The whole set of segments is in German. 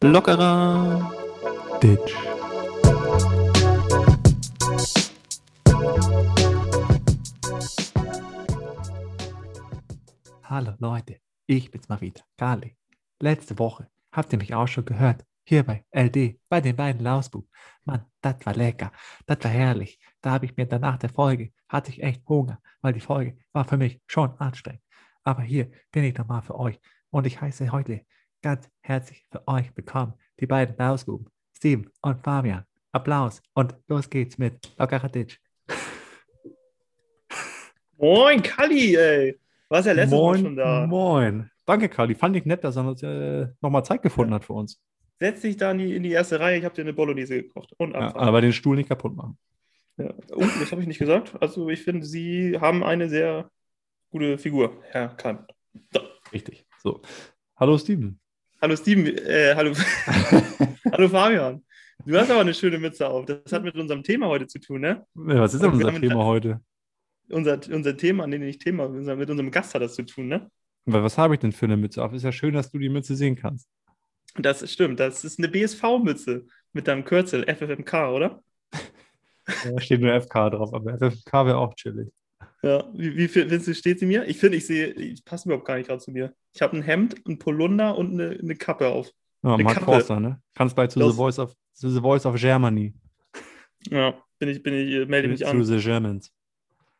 Lockerer Ditch. Hallo Leute, ich bin's mal wieder, Kali. Letzte Woche habt ihr mich auch schon gehört, hier bei LD, bei den beiden Lausbub. Mann, das war lecker, das war herrlich. Da habe ich mir danach der Folge, hatte ich echt Hunger, weil die Folge war für mich schon anstrengend. Aber hier bin ich nochmal für euch und ich heiße heute ganz herzlich für euch willkommen, die beiden Lausbuben, Steven und Fabian. Applaus und los geht's mit Lockerer Ditch. Moin, Kalli, ey. Warst ja letztes Mal schon da. Moin. Danke, Kali. Fand ich nett, dass er äh, nochmal Zeit gefunden hat für uns. Setz dich da in die, in die erste Reihe, ich habe dir eine Bolognese gekocht. Und Ja, aber den Stuhl nicht kaputt machen. Ja. Und, das habe ich nicht gesagt. Also ich finde, Sie haben eine sehr gute Figur, Herr Kahn. So. Richtig. So. Hallo, Steven. Hallo Steven, äh, hallo, hallo Fabian. Du hast aber eine schöne Mütze auf. Das hat mit unserem Thema heute zu tun, ne? Ja, Was ist denn unser Thema heute? Unser, unser Thema, nee, nicht Thema, unser, mit unserem Gast hat das zu tun, ne? Weil Was habe ich denn für eine Mütze auf? Ist ja schön, dass du die Mütze sehen kannst. Das stimmt, das ist eine BSV-Mütze mit deinem Kürzel, FFMK, oder? Da steht nur FK drauf, aber FFK wäre auch chillig. Ja, wie, wie findest du, steht sie mir? Ich finde, ich sehe, ich passe überhaupt gar nicht gerade zu mir. Ich habe ein Hemd, ein Polunder und eine, eine Kappe auf. Ja, Eine Mark Kappe. Forster, ne? Kannst bei to Los. the, Voice of, to the Voice of Germany. Ja, bin ich, bin ich, äh, melde mich To an the Germans.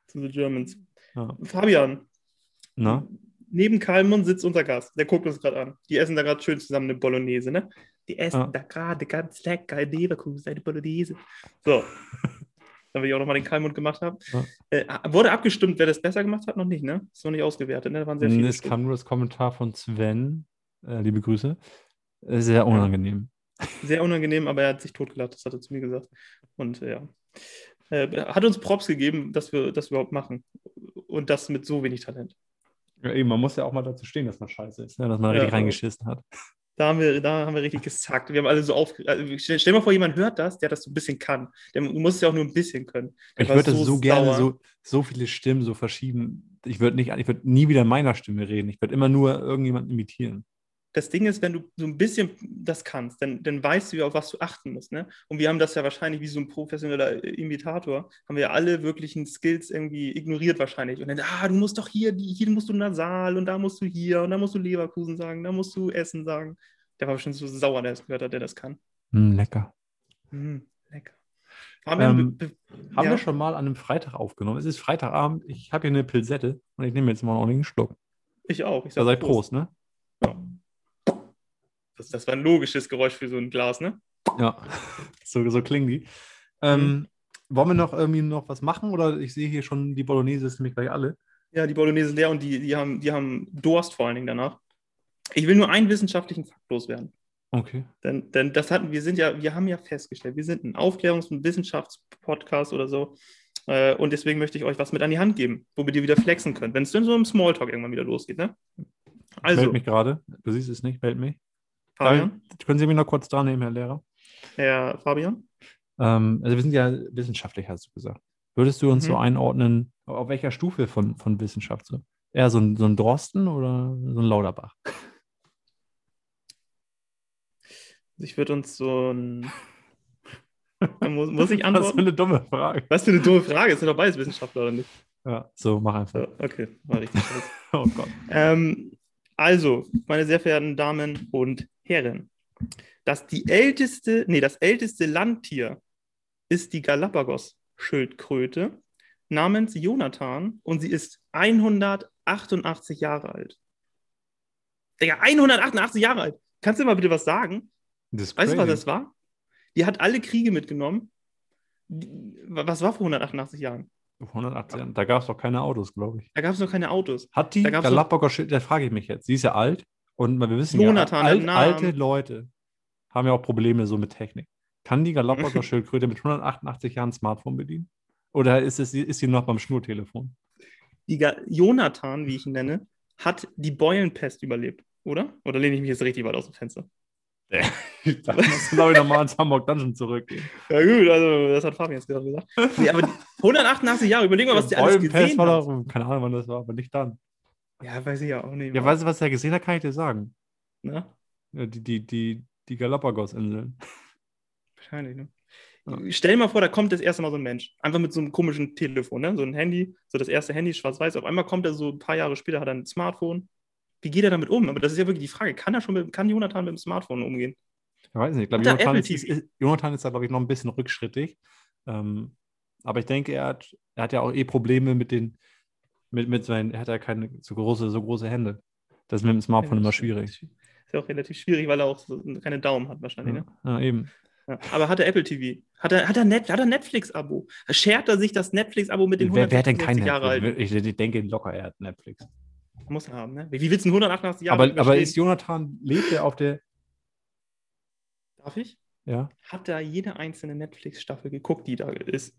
zu the Germans. Ja. Fabian, Na? neben Kalmund sitzt unser Gast. Der guckt uns gerade an. Die essen da gerade schön zusammen eine Bolognese, ne? Die essen Ja. da gerade ganz lecker in Leverkusen eine Bolognese. So. Damit ich auch nochmal den Kalmund gemacht habe. Ja. Äh, wurde abgestimmt, wer das besser gemacht hat? Noch nicht, ne? Ist noch nicht ausgewertet, ne? Da waren sehr viele. Es Stimmen. kam nur das Kommentar von Sven. Äh, liebe Grüße. Äh, Sehr unangenehm. Sehr unangenehm, aber er hat sich totgelacht, das hat er zu mir gesagt. Und äh, ja. Äh, hat uns Props gegeben, dass wir das überhaupt machen. Und das mit so wenig Talent. Ja, eben, man muss ja auch mal dazu stehen, dass man scheiße ist, ne? dass man Ja, richtig aber- reingeschissen hat. Da haben wir, da haben wir richtig gesackt. Wir haben alle so auf. Also, stell, stell mal vor, jemand hört das, der das so ein bisschen kann. Der muss es ja auch nur ein bisschen können. Der Ich würde das so gerne, so, so viele Stimmen, so verschieden. Ich würde nicht, ich würde nie wieder in meiner Stimme reden. Ich würde immer nur irgendjemanden imitieren. Das Ding ist, wenn du so ein bisschen das kannst, dann, dann weißt du, auf was du achten musst. Ne? Und wir haben das ja wahrscheinlich wie so ein professioneller Imitator, haben wir ja alle wirklichen Skills irgendwie ignoriert wahrscheinlich. Und dann, ah, du musst doch hier, hier musst du nasal und da musst du hier und da musst du Leverkusen sagen, da musst du Essen sagen. Der war bestimmt so sauer, der es gehört hat, der das kann. Hm, lecker. Mm, lecker. Fabian, Ähm, be- Haben ja? wir schon mal an einem Freitag aufgenommen. Es ist Freitagabend. Ich habe hier eine Pilsette und ich nehme jetzt mal einen Schluck. Ich auch. Ich Da sag seid Prost, ne? Das, das war ein logisches Geräusch für so ein Glas, ne? Ja, so, so klingen die. Ähm, Wollen wir noch irgendwie noch was machen? Oder ich sehe hier schon, die Bolognese ist nämlich gleich alle. Ja, die Bolognese ist leer und die, die, haben, die haben Durst vor allen Dingen danach. Ich will nur einen wissenschaftlichen Fakt loswerden. Okay. Denn, denn das hatten wir sind ja, wir haben ja festgestellt, wir sind ein Aufklärungs- und Wissenschaftspodcast oder so. Äh, und deswegen möchte ich euch was mit an die Hand geben, womit ihr wieder flexen könnt, wenn es dann so im Smalltalk irgendwann wieder losgeht. Ne? Also. Also, mich gerade. Du siehst es nicht, meldet mich. Fabian, Dann können Sie mich noch kurz dran nehmen, Herr Lehrer? Herr Fabian, Ähm, also wir sind ja wissenschaftlich, hast du gesagt. Würdest du uns Mhm. so einordnen, auf welcher Stufe von, von Wissenschaft? So? Eher so ein, so ein Drosten oder so ein Lauterbach? ich würde uns so ein. muss, muss ich Das ist antworten? eine dumme Frage. Was für eine dumme Frage. Es sind doch beides Wissenschaftler, oder nicht? Ja, so, mach einfach. Ja, okay, war richtig. Oh Gott. Ähm, also, meine sehr verehrten Damen und Herren, das die älteste, nee, das älteste Landtier ist die Galapagos-Schildkröte namens Jonathan und sie ist 188 Jahre alt. Digga, 188 Jahre alt. Kannst du mal bitte was sagen? Weißt du, was das war? Die hat alle Kriege mitgenommen. Was war vor 188 Jahren? 118. Da gab es doch keine Autos, glaube ich. Da gab es noch keine Autos. Hat die Da Galapagos, da frage ich mich jetzt, sie ist ja alt und wir wissen Jonathan, ja, alt, alte Leute haben ja auch Probleme so mit Technik. Kann die Galapagos-Schildkröte mit 188 Jahren ein Smartphone bedienen? Oder ist, es, ist sie noch beim Schnurtelefon? die Ga Jonathan, wie ich ihn nenne, hat die Beulenpest überlebt, oder? Oder lehne ich mich jetzt richtig weit aus dem Fenster? da muss glaube ich, nochmal ins Hamburg Dungeon zurückgehen. Ja, gut, also das hat Fabian jetzt gerade gesagt. Nee, aber die, 188 Jahre, überleg mal, was der alles gesehen war hat. keine Ahnung, wann das war, aber nicht dann. Ja, weiß ich ja auch nicht. Ja, weißt du, was er gesehen hat, kann ich dir sagen. Ne? Ja, die, die, die, die Galapagos-Inseln. Wahrscheinlich, ne? Ja. Stell dir mal vor, da kommt das erste Mal so ein Mensch. Einfach mit so einem komischen Telefon, ne? So ein Handy, so das erste Handy, schwarz-weiß. Auf einmal kommt er so ein paar Jahre später, hat er ein Smartphone. Wie geht er damit um? Aber das ist ja wirklich die Frage. Kann er schon mit, kann Jonathan mit dem Smartphone umgehen? Ich weiß nicht, ich glaube, Jonathan, Jonathan ist da, glaube ich, noch ein bisschen rückschrittig. Ähm, aber ich denke, er hat, er hat ja auch eh Probleme mit den, mit, mit seinen, er hat ja keine so große, so große Hände. Das ist mit dem Smartphone immer schwierig. Ist ja auch relativ schwierig, weil er auch so keine Daumen hat wahrscheinlich, Ja, ne? ja, eben. Ja. Aber hat er Apple TV? Hat er, hat er, Net, hat er Netflix-Abo? Schert er sich das Netflix-Abo mit den Wer, wer hat denn kein 166 Jahre? Netflix? Ich, ich denke locker, er hat Netflix. Muss er haben, ne? Wie, willst du denn 188 Jahre aber, aber ist Jonathan, lebt er auf der, Darf ich? ja? Hat er jede einzelne Netflix-Staffel geguckt, die da ist?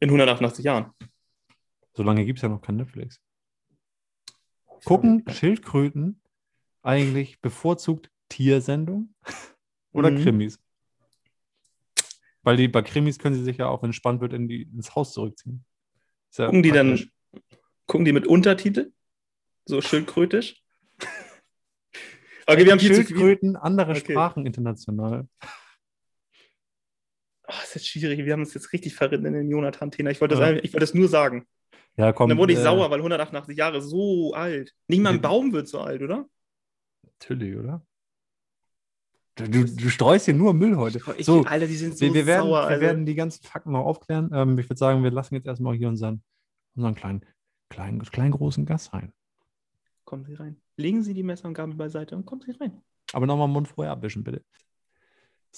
In 188 Jahren. So lange gibt es ja noch kein Netflix. Gucken Schildkröten eigentlich bevorzugt Tiersendung oder Mhm. Krimis? Weil die, bei Krimis können sie sich ja auch, wenn es spannend wird, in die, ins Haus zurückziehen. Ja Gucken die dann, praktisch. gucken die mit Untertitel? So schildkrötisch? Okay, wir haben viel zu viel. Schildkröten, andere Okay. Sprachen international. Oh, ist jetzt schwierig. Wir haben uns jetzt richtig verritten in den Jonathan-Thema. Ich wollte das, Ja. ich wollte das nur sagen. Ja, komm. Und dann wurde ich äh, sauer, weil 188 Jahre so alt. Nicht mal ein Baum wird so alt, oder? Natürlich, oder? Du, du, du streust hier nur Müll heute. Ich, so, Alter, die sind so wir, wir, werden, sauer. wir Alter. werden die ganzen Fakten noch aufklären. Ähm, ich würde sagen, wir lassen jetzt erstmal hier unseren, unseren kleinen, kleinen, kleinen großen Gast rein. Kommen Sie rein. Legen Sie die Messer und Gabel beiseite und kommen Sie rein. Aber nochmal Mund vorher abwischen, bitte.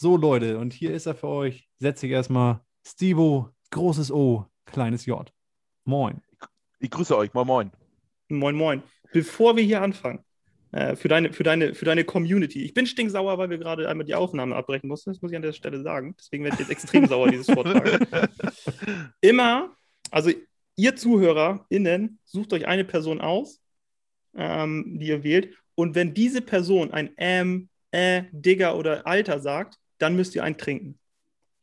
So, Leute, und hier ist er für euch. Setze ich erstmal Stivo, großes O, kleines J. Moin. Ich grüße euch, moin moin. Moin, moin. Bevor wir hier anfangen, äh, für, deine, für, deine, für deine Community. Ich bin stinksauer, weil wir gerade einmal die Aufnahme abbrechen mussten. Das muss ich an der Stelle sagen. Deswegen werde ich jetzt extrem sauer, dieses Vortragen. Immer, also ihr ZuhörerInnen, sucht euch eine Person aus, ähm, die ihr wählt. Und wenn diese Person ein Ähm, äh, Digger oder Alter sagt, dann müsst ihr einen trinken.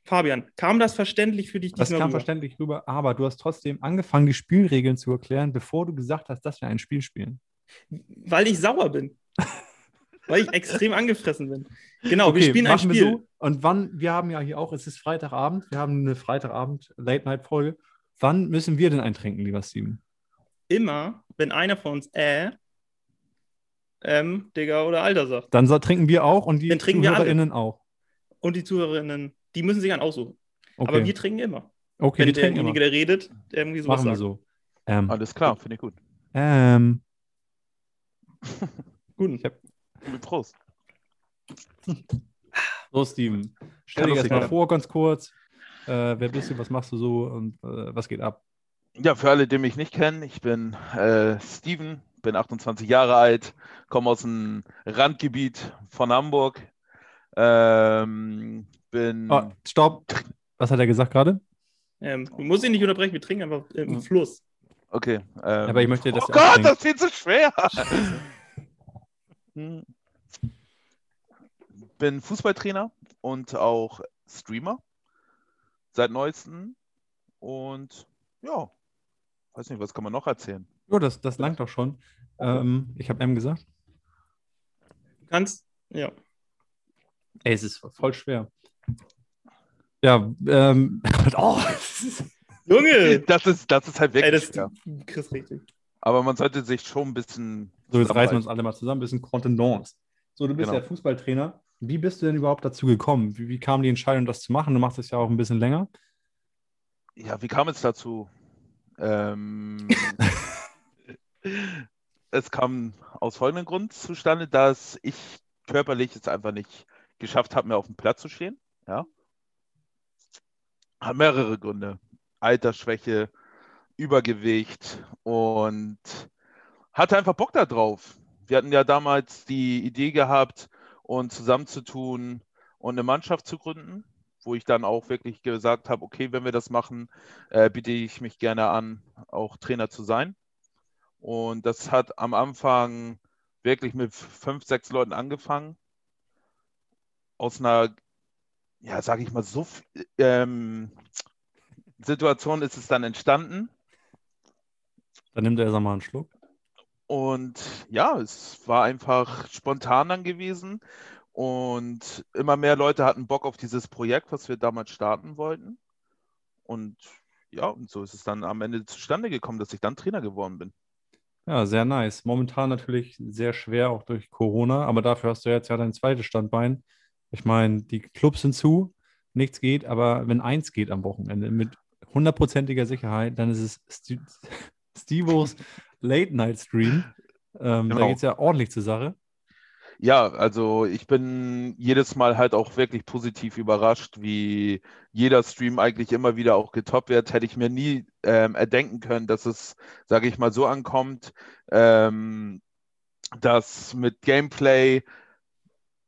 Fabian, kam das verständlich für dich Das kam rüber? verständlich rüber, aber du hast trotzdem angefangen, die Spielregeln zu erklären, bevor du gesagt hast, dass wir ein Spiel spielen. Weil ich sauer bin. Weil ich extrem angefressen bin. Genau, wir spielen ein Spiel. so. Und wann, wir haben ja hier auch, es ist Freitagabend, wir haben eine Freitagabend-Late-Night-Folge. Wann müssen wir denn eintrinken, lieber Steven? Immer, wenn einer von uns äh, ähm, Digga oder Alter sagt. Dann so, trinken wir auch und die. ZuhörerInnen auch. Und die Zuhörerinnen, die müssen sich einen aussuchen. Okay, Aber wir trinken immer. okay wenn wir trinken derjenige, immer. der redet, der irgendwie sowas Machen wir so. Ähm, Alles klar, finde ich gut. ähm, Gut. Ich hab- Mit Prost. so, Steven. Stell dich erstmal vor, ganz kurz. Äh, wer bist du, was machst du so und äh, was geht ab? Ja, für alle, die mich nicht kennen, ich bin äh, Steven, bin 28 Jahre alt, komme aus dem Randgebiet von Hamburg. Ähm, bin. Oh, stopp. Was hat er gesagt gerade? Ähm, du musst ihn nicht unterbrechen, wir trinken einfach im. Fluss. Okay. Ähm, Aber ich möchte, dass oh Gott, das ist viel zu schwer. Hm. bin Fußballtrainer und auch Streamer seit neuestem. Und ja, weiß nicht, was kann man noch erzählen? Jo, das, das langt doch schon. Ähm, ich habe M gesagt. Du kannst, ja. Ey, es ist voll schwer. Ja, ähm, oh, Junge! Das ist, das ist halt Ey, wirklich das schwer. kriegst richtig. Aber man sollte sich schon ein bisschen. so, jetzt reißen wir uns alle mal zusammen, ein bisschen Contenance. So, du bist Genau. ja Fußballtrainer. Wie bist du denn überhaupt dazu gekommen? Wie, wie kam die Entscheidung, das zu machen? Du machst das ja auch ein bisschen länger. Ja, wie kam es dazu? Ähm, es kam aus folgendem Grund zustande, dass ich körperlich es einfach nicht geschafft habe, mehr auf dem Platz zu stehen. Ja. Hat mehrere Gründe. Altersschwäche, Übergewicht und hatte einfach Bock da drauf. Wir hatten ja damals die Idee gehabt, uns zusammenzutun und eine Mannschaft zu gründen, wo ich dann auch wirklich gesagt habe, okay, wenn wir das machen, äh, biete ich mich gerne an, auch Trainer zu sein. Und das hat am Anfang wirklich mit fünf, sechs Leuten angefangen. Aus einer, ja, sage ich mal, so, ähm, Situation ist es dann entstanden. Dann nimmt er erst mal einen Schluck. Und ja, es war einfach spontan dann gewesen. Und immer mehr Leute hatten Bock auf dieses Projekt, was wir damals starten wollten. Und ja, und so ist es dann am Ende zustande gekommen, dass ich dann Trainer geworden bin. Ja, sehr nice. Momentan natürlich sehr schwer, auch durch Corona, aber dafür hast du jetzt ja dein zweites Standbein. Ich meine, die Clubs sind zu, nichts geht, aber wenn eins geht am Wochenende mit hundertprozentiger Sicherheit, dann ist es St Stevos Late Night Stream. Ähm, Genau. Da geht es ja ordentlich zur Sache. Ja, also ich bin jedes Mal halt auch wirklich positiv überrascht, wie jeder Stream eigentlich immer wieder auch getoppt wird. Hätte ich mir nie ähm, erdenken können, dass es, sage ich mal, so ankommt, ähm, dass mit Gameplay,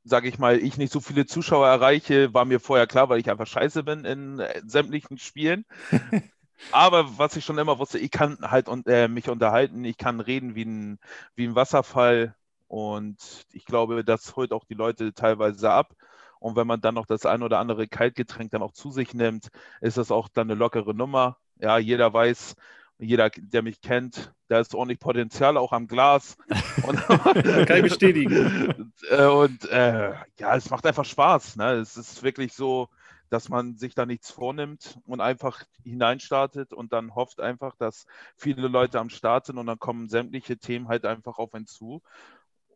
sage ich mal, ich nicht so viele Zuschauer erreiche, war mir vorher klar, weil ich einfach scheiße bin in äh, sämtlichen Spielen. Aber was ich schon immer wusste, ich kann halt äh, mich unterhalten, ich kann reden wie ein, wie ein Wasserfall. Und ich glaube, das holt auch die Leute teilweise ab. Und wenn man dann noch das ein oder andere Kaltgetränk dann auch zu sich nimmt, ist das auch dann eine lockere Nummer. Ja, jeder weiß, jeder, der mich kennt, da ist ordentlich Potenzial auch am Glas. Und, Kann ich bestätigen. Äh, Und äh, ja, es macht einfach Spaß. Ne? Es ist wirklich so, dass man sich da nichts vornimmt und einfach hineinstartet und dann hofft einfach, dass viele Leute am Start sind und dann kommen sämtliche Themen halt einfach auf einen zu.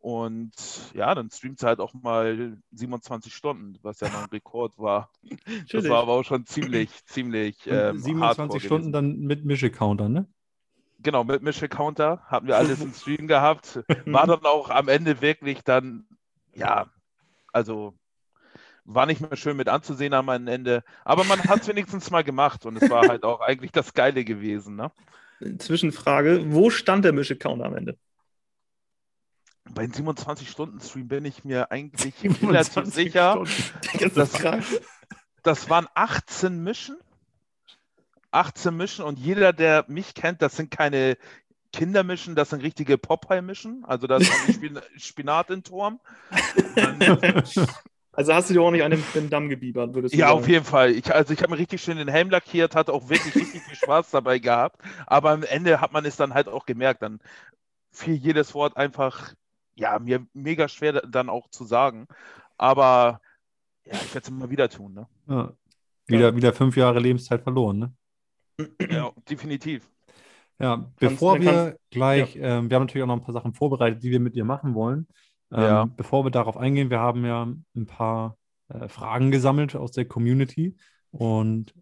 Und ja, dann streamt es halt auch mal 27 Stunden, was ja noch ein Rekord war. Das war aber auch schon ziemlich, ziemlich ähm, 27 hardcore Stunden gewesen. dann mit Mische-Counter, ne? Genau, mit Mische Counter hatten wir alles im Stream gehabt. War dann auch am Ende wirklich dann, ja, also war nicht mehr schön mit anzusehen am Ende. Aber man hat es wenigstens mal gemacht und es war halt auch eigentlich das Geile gewesen. Ne? Zwischenfrage: Wo stand der Mische-Counter am Ende? Bei den 27-Stunden-Stream bin ich mir eigentlich relativ sicher. Das Das-. Das waren 18 Mischen. 18 Mischen und jeder, der mich kennt, das sind keine Kindermischen, das sind richtige Popeye-Mischen. Also da ist Spin Spinat in Turm. Also hast du dir auch nicht an den, den Damm gebiebert, würdest du Ja, sagen? auf jeden Fall. Ich, also ich habe mir richtig schön den Helm lackiert, hatte auch wirklich richtig viel Spaß dabei gehabt. Aber am Ende hat man es dann halt auch gemerkt. Dann fiel jedes Wort einfach, ja, mir mega schwer dann auch zu sagen. Aber ja, ich werde es immer wieder tun. Ne? Ja. Wieder, wieder fünf Jahre Lebenszeit verloren, ne? Ja, definitiv. Ja, bevor dann wir kannst- gleich, ähm, wir haben natürlich auch noch ein paar Sachen vorbereitet, die wir mit dir machen wollen. Ähm, Ja. Bevor wir darauf eingehen, wir haben ja ein paar äh, Fragen gesammelt aus der Community. Und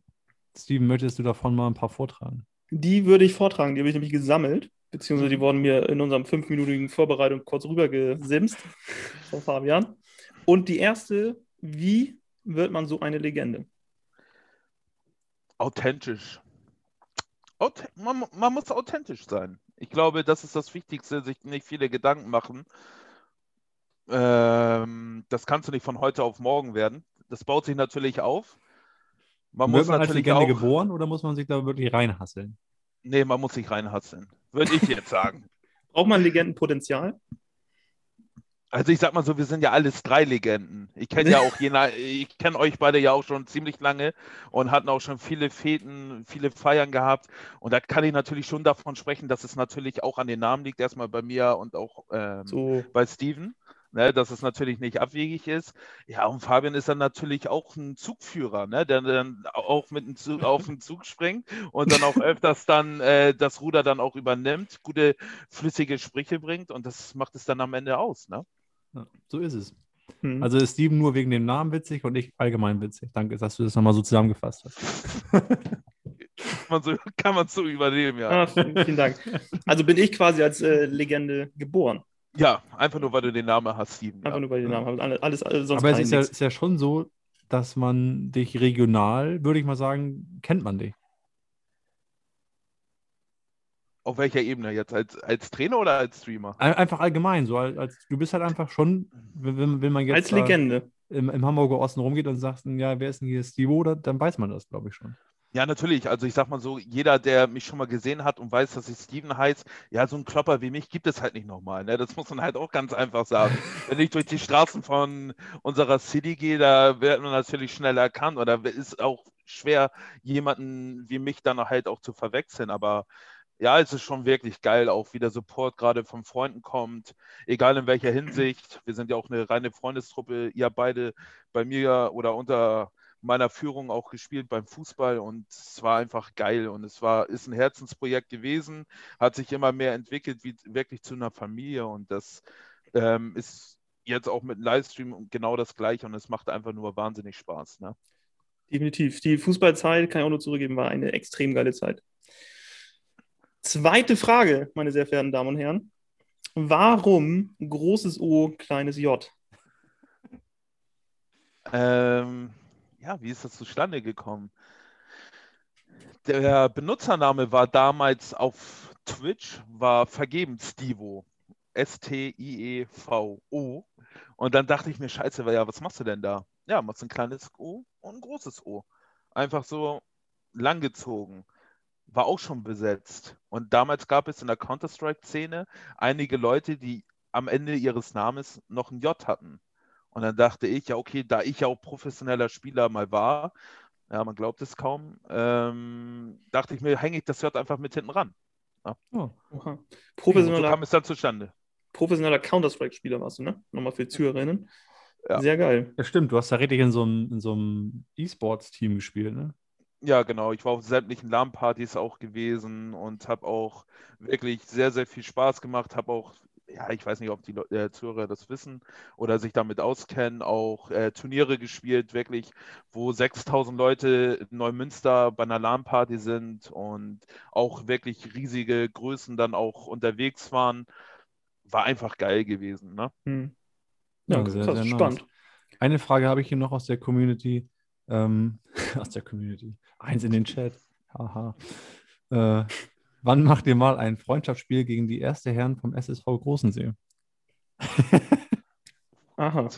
Steven, möchtest du davon mal ein paar vortragen? Die würde ich vortragen, die habe ich nämlich gesammelt, beziehungsweise die wurden mir in unserem fünfminütigen Vorbereitung kurz rübergesimst von Fabian. Und die erste, wie wird man so eine Legende? Authentisch. Auth man, man muss authentisch sein. Ich glaube, das ist das Wichtigste, sich nicht viele Gedanken machen. Ähm, das kannst du nicht von heute auf morgen werden. Das baut sich natürlich auf. Man Wird muss man als natürlich Legende auch, geboren oder muss man sich da wirklich reinhasseln? Nee, man muss sich reinhasseln, würde ich jetzt sagen. Braucht man Legendenpotenzial? Also ich sag mal so, wir sind ja alles drei Legenden. Ich kenne ja auch jena, ich kenne euch beide ja auch schon ziemlich lange und hatten auch schon viele Feten, viele Feiern gehabt. Und da kann ich natürlich schon davon sprechen, dass es natürlich auch an den Namen liegt, erstmal bei mir und auch ähm, So, bei Steven, ne, dass es natürlich nicht abwegig ist. Ja, und Fabian ist dann natürlich auch ein Zugführer, ne, der dann auch mit dem Zug, auf den Zug springt und dann auch öfters dann äh, das Ruder dann auch übernimmt, gute flüssige Sprüche bringt und das macht es dann am Ende aus, ne? Ja, so ist es. hm. Also ist Steven nur wegen dem Namen witzig und ich allgemein witzig. Danke, dass du das nochmal so zusammengefasst hast. Kann man so, kann man so übernehmen, ja. ah, vielen, vielen Dank. Also bin ich quasi als äh, Legende geboren. Ja, einfach nur, weil du den Namen hast, Steven. Einfach ja. nur bei den Namen. habe. Alles, alles, alles sonst Aber es ist ja, ist ja schon so, dass man dich regional, würde ich mal sagen, kennt man dich. Auf welcher Ebene jetzt? Als, als Trainer oder als Streamer? Ein- Einfach allgemein, so als, als du bist halt einfach schon, wenn, wenn- man jetzt Als Legende. im, im Hamburger Osten rumgeht und sagt, ja, wer ist denn hier Steve, dann, dann weiß man das, glaube ich schon. Ja, natürlich. Also ich sag mal so, jeder, der mich schon mal gesehen hat und weiß, dass ich Steven heiße, ja, so ein Klopper wie mich gibt es halt nicht nochmal. Ne? Das muss man halt auch ganz einfach sagen. Wenn ich durch die Straßen von unserer City gehe, da wird man natürlich schnell erkannt oder ist auch schwer, jemanden wie mich dann halt auch zu verwechseln. Aber ja, es ist schon wirklich geil, auch wie der Support gerade von Freunden kommt, egal in welcher Hinsicht. Wir sind ja auch eine reine Freundestruppe. Ihr beide bei mir oder unter meiner Führung auch gespielt beim Fußball und es war einfach geil und es war ist ein Herzensprojekt gewesen, hat sich immer mehr entwickelt wie wirklich zu einer Familie und das ähm, ist jetzt auch mit Livestream genau das gleiche und es macht einfach nur wahnsinnig Spaß. Ne? Definitiv. Die Fußballzeit, kann ich auch nur zurückgeben, war eine extrem geile Zeit. Zweite Frage, meine sehr verehrten Damen und Herren. Warum großes O, kleines J? Ähm, ja, wie ist das zustande gekommen? Der Benutzername war damals auf Twitch, war vergeben Stivo. S-T-I-E-V-O. Und dann dachte ich mir, scheiße, ja, was machst du denn da? Ja, machst ein kleines O und ein großes O. Einfach so langgezogen war auch schon besetzt. Und damals gab es in der Counter-Strike-Szene einige Leute, die am Ende ihres Namens noch ein J hatten. Und dann dachte ich, ja, okay, da ich ja auch professioneller Spieler mal war, ja, man glaubt es kaum, ähm, dachte ich mir, hänge ich das J einfach mit hinten ran. Ja. Oh, professioneller, so kam es dann zustande. Professioneller Counter-Strike-Spieler warst du, ne? Nochmal für Zuhörerinnen. Ja. Sehr geil. Ja, stimmt. Du hast da richtig in so einem, in so einem E-Sports-Team gespielt, ne? Ja, genau. Ich war auf sämtlichen LAN-Partys auch gewesen und habe auch wirklich sehr, sehr viel Spaß gemacht. Habe auch, ja, ich weiß nicht, ob die äh, Zuhörer das wissen oder sich damit auskennen, auch äh, Turniere gespielt, wirklich, wo 6000 Leute in Neumünster bei einer LAN-Party sind und auch wirklich riesige Größen dann auch unterwegs waren. War einfach geil gewesen. Ne? Hm. Ja, ja sehr, sehr spannend. Nice. Eine Frage habe ich hier noch aus der Community. Ähm, aus der Community. Eins in den Chat. Haha. Äh, wann macht ihr mal ein Freundschaftsspiel gegen die erste Herren vom SSV Großensee? Aha.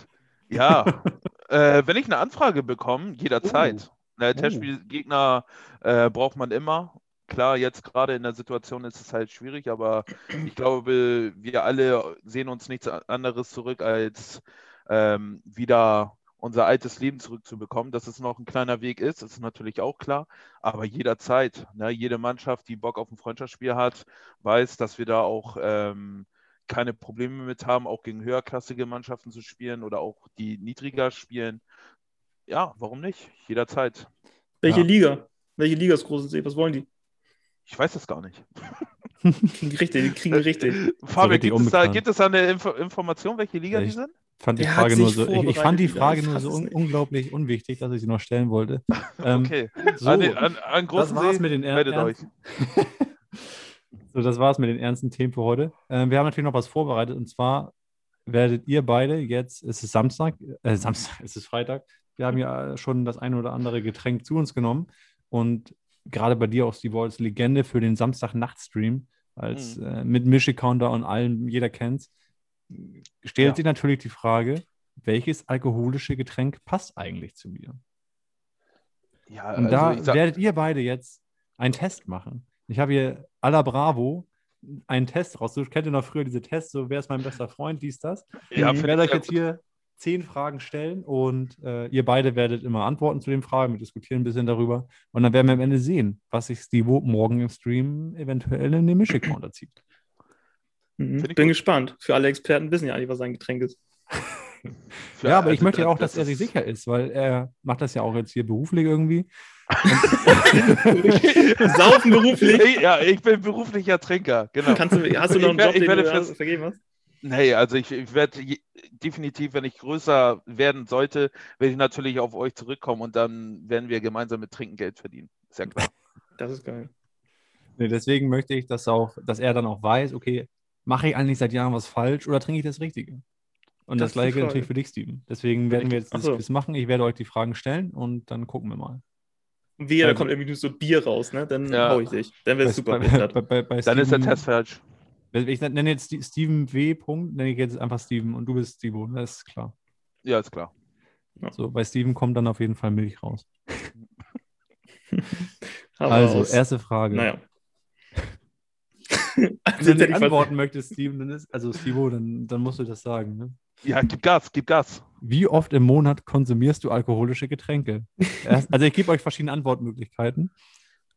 Ja, äh, wenn ich eine Anfrage bekomme, jederzeit. Uh. Äh, Testspielgegner äh, braucht man immer. Klar, jetzt gerade in der Situation ist es halt schwierig, aber ich glaube, wir alle sehen uns nichts anderes zurück, als ähm, wieder unser altes Leben zurückzubekommen. Dass es noch ein kleiner Weg ist, ist natürlich auch klar. Aber jederzeit, ne, jede Mannschaft, die Bock auf ein Freundschaftsspiel hat, weiß, dass wir da auch ähm, keine Probleme mit haben, auch gegen höherklassige Mannschaften zu spielen oder auch die niedriger spielen. Ja, warum nicht? Jederzeit. Welche ja. Liga? Welche Liga ist Großensee? Was wollen die? Ich weiß es gar nicht. richtig, die kriegen richtig. Fabian, gibt, es da, gibt es da eine Info Information, welche Liga ja, die sind? Fand die Frage nur so, ich, ich, fand die Frage nur so un unglaublich unwichtig, dass ich sie noch stellen wollte. Ähm, okay. So, an, an, an das war's mit den ernsten. so, das war's mit den ernsten Themen für heute. Ähm, wir haben natürlich noch was vorbereitet und zwar werdet ihr beide jetzt, es ist Samstag, äh, Samstag, es ist Freitag, wir haben ja schon das ein oder andere Getränk zu uns genommen und gerade bei dir auch Steve als Legende für den Samstag-Nacht-Stream als mhm. äh, mit Mischikounter und allem, jeder kennt's stellt ja. sich natürlich die Frage, welches alkoholische Getränk passt eigentlich zu mir? Ja, Und also da werdet ihr beide jetzt einen Test machen. Ich habe hier à la Bravo einen Test rausgesucht. Kennt ihr noch früher diese Tests, so wer ist mein bester Freund, dies, das? Ja, ich werde euch jetzt hier zehn Fragen stellen und äh, ihr beide werdet immer antworten zu den Fragen. Wir diskutieren ein bisschen darüber. Und dann werden wir am Ende sehen, was sich Steve morgen im Stream eventuell in den Mischcounter zieht. Mhm. Bin gut. gespannt. Für alle Experten wissen ja eigentlich, was sein Getränk ist. ja, aber ich möchte ja auch, dass er sich sicher ist, weil er macht das ja auch jetzt hier beruflich irgendwie. Saufen beruflich? Ja, ich bin beruflicher Trinker, genau. Kannst du, hast du noch einen Job, ich, ich den du vergeben hast? Nee, also ich, ich werde definitiv, wenn ich größer werden sollte, werde ich natürlich auf euch zurückkommen und dann werden wir gemeinsam mit Trinken Geld verdienen. Ist ja klar. Das ist geil. Nee, deswegen möchte ich, dass, auch, dass er dann auch weiß, okay, mache ich eigentlich seit Jahren was falsch oder trinke ich das Richtige? Und das, das gleiche gilt natürlich für dich, Steven. Deswegen werden wir jetzt das Quiz machen. Ich werde euch die Fragen stellen und dann gucken wir mal. Wie, da kommt irgendwie nur so Bier raus, ne? Dann ja. hau ich dich. Dann wäre es super. Bei, bei, bei dann ist der Test falsch. Ich nenne jetzt Steven W. Punkt, nenne ich jetzt einfach Steven und du bist Stevo, das ist klar. Ja, ist klar. So, bei Steven kommt dann auf jeden Fall Milch raus. also, erste Frage. Naja. also, Wenn du antworten möchtest, Steven, dann ist, also Stevo, dann, dann musst du das sagen. Ne? Ja, gib Gas, gib Gas. Wie oft im Monat konsumierst du alkoholische Getränke? Also ich gebe euch verschiedene Antwortmöglichkeiten.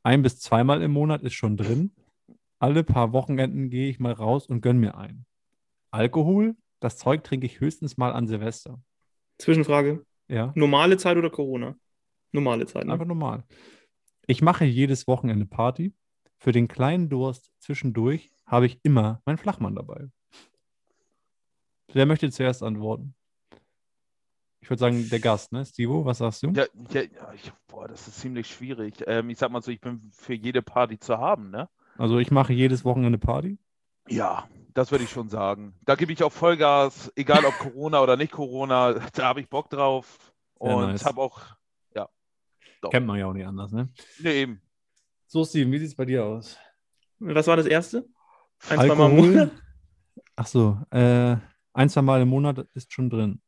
Ein bis zweimal im Monat ist schon drin. Alle paar Wochenenden gehe ich mal raus und gönn mir ein. Alkohol, das Zeug trinke ich höchstens mal an Silvester. Zwischenfrage. Ja, Normale Zeit oder Corona? Normale Zeit. Ne? einfach normal. Ich mache jedes Wochenende Party. Für den kleinen Durst zwischendurch habe ich immer meinen Flachmann dabei. Wer möchte zuerst antworten? Ich würde sagen, der Gast, ne? Stivo, was sagst du? Ja, ja, ja boah, das ist ziemlich schwierig. Ähm, ich sag mal so, ich bin für jede Party zu haben, ne? Also ich mache jedes Wochenende Party. Ja, das würde ich schon sagen. Da gebe ich auch Vollgas, egal ob Corona oder nicht Corona, da habe ich Bock drauf Sehr und nice. habe auch, ja, doch. Kennt man ja auch nicht anders, ne? Nee, eben. So, Steven, wie sieht es bei dir aus? Was war das erste? Ein, zwei Mal im Monat? Ach so, äh, ein, zwei Mal im Monat ist schon drin.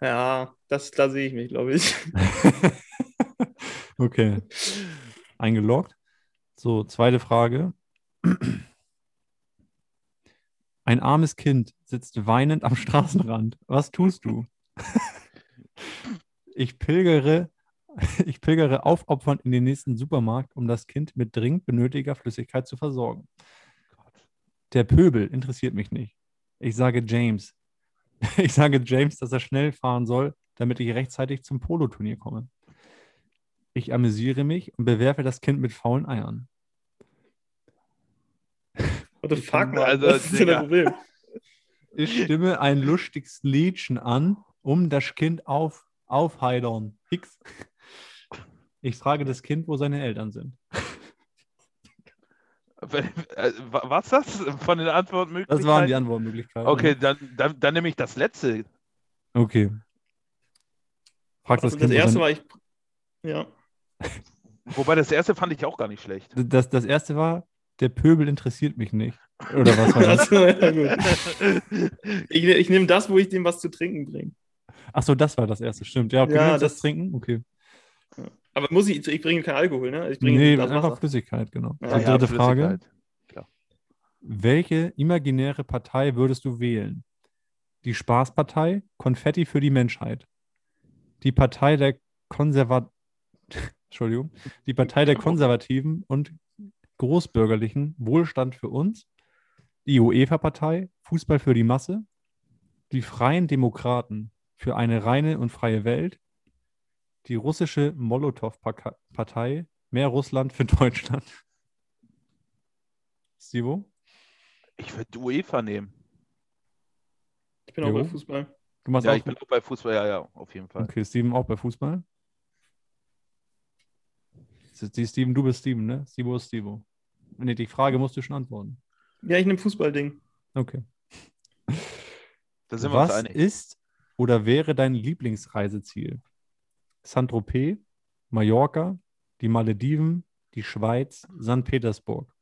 Ja, das, da sehe ich mich, glaube ich. okay. Eingeloggt. So, zweite Frage. Ein armes Kind sitzt weinend am Straßenrand. Was tust du? ich pilgere, ich pilgere aufopfernd in den nächsten Supermarkt, um das Kind mit dringend benötiger Flüssigkeit zu versorgen. Der Pöbel interessiert mich nicht. Ich sage James. Ich sage James, dass er schnell fahren soll, damit ich rechtzeitig zum Poloturnier komme. Ich amüsiere mich und bewerfe das Kind mit faulen Eiern. What the fuck, Mann? Also, Was ist denn Digga. das Problem? Ich stimme ein lustiges Liedchen an, um das Kind auf, aufheitern. Hix. Ich frage das Kind, wo seine Eltern sind. Äh, wa- Was das von den Antwortmöglichkeiten? Das waren die Antwortmöglichkeiten. Okay, dann, dann, dann nehme ich das letzte. Okay. Frag das Also das Kind. wo erste war ich. Ja. Wobei das erste fand ich auch gar nicht schlecht. das, das erste war, der Pöbel interessiert mich nicht. Oder was war das? Ja, gut. Ich, ich nehme das, wo ich dem was zu trinken bringe. Ach so, das war das erste, stimmt. Ja, okay, Ja, ja das, das- trinken? Okay. Aber muss ich, ich bringe keinen Alkohol, ne? Ich bringe Nee, das einfach Wasser. Flüssigkeit, genau. Ja, Die dritte Frage. Welche imaginäre Partei würdest du wählen? Die Spaßpartei, Konfetti für die Menschheit. Die Partei der Konservat Entschuldigung, die Partei der Konservativen und Großbürgerlichen, Wohlstand für uns. Die UEFA-Partei, Fußball für die Masse. Die Freien Demokraten für eine reine und freie Welt. Die russische Molotow-Partei, mehr Russland für Deutschland. Stivo? Ich würde UEFA nehmen. Ich bin auch Jo. bei Fußball. Du machst Ja, auch ich bin auch bei Fußball, ja, ja, auf jeden Fall. Okay, Steven auch bei Fußball. Die Steven, du bist Steven, ne? Stivo ist Stivo. Nee, die Frage musst du schon antworten. Ja, ich nehme Fußballding. Okay. Da sind wir uns Was einig. ist oder wäre dein Lieblingsreiseziel? Saint-Tropez, Mallorca, die Malediven, die Schweiz, St. Petersburg.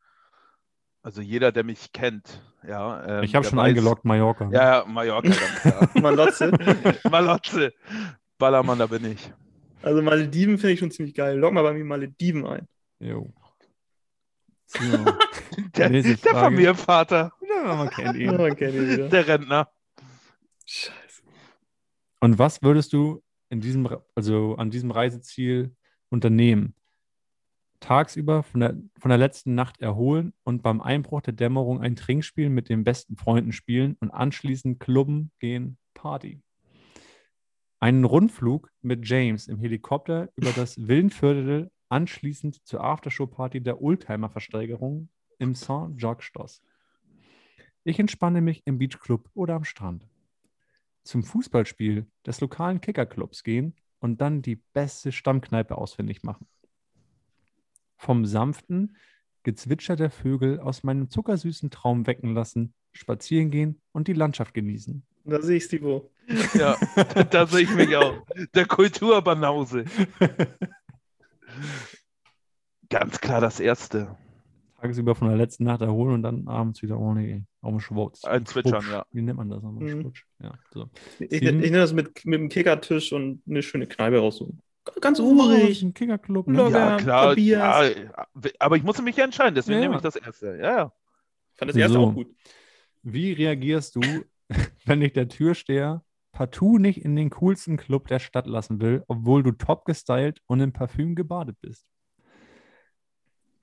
Also jeder, der mich kennt, ja. ähm, ich habe der schon weiß- eingeloggt, Mallorca. Ja, ja, Mallorca. Malotze. Malotze. Ballermann, da bin ich. Also Malediven finde ich schon ziemlich geil. Log mal bei mir Malediven ein. Jo. So. Der, Nächste der Frage. Familienvater, ja, man kennt Ja, ihn. man kennt ihn der Rentner. Scheiße. Und was würdest du in diesem, also an diesem Reiseziel unternehmen? Tagsüber von der, von der letzten Nacht erholen und beim Einbruch der Dämmerung ein Trinkspiel mit den besten Freunden spielen und anschließend klubben gehen, Party. Einen Rundflug mit James im Helikopter über das Villenviertel, anschließend zur Aftershow-Party der Oldtimer-Versteigerung im Saint-Jacques-Schloss. Ich entspanne mich im Beachclub oder am Strand zum Fußballspiel des lokalen Kickerclubs gehen und dann die beste Stammkneipe ausfindig machen. Vom sanften Gezwitscher der Vögel aus meinem zuckersüßen Traum wecken lassen, spazieren gehen und die Landschaft genießen. Da sehe ich Stivo. Ja, da sehe ich mich auch. Der Kulturbanause. Ganz klar das Erste. Tagesüber von der letzten Nacht erholen und dann abends wieder ohne auf dem Schwutz. Ein Zwitschern, ja. Wie nennt man das nochmal? Mhm. Ja, so. Ich, ich nehme das mit, mit dem Kickertisch und eine schöne Kneipe raussuchen. Ganz urig. Ein Kickerclub. Ne? Ja, klar. Tobias. Ja, aber ich musste mich ja entscheiden, deswegen Ja. nehme ich das Erste. Ja, ja. Ich fand das erste So. auch gut. Wie reagierst du, wenn dich der Türsteher partout nicht in den coolsten Club der Stadt lassen will, obwohl du top gestylt und im Parfüm gebadet bist.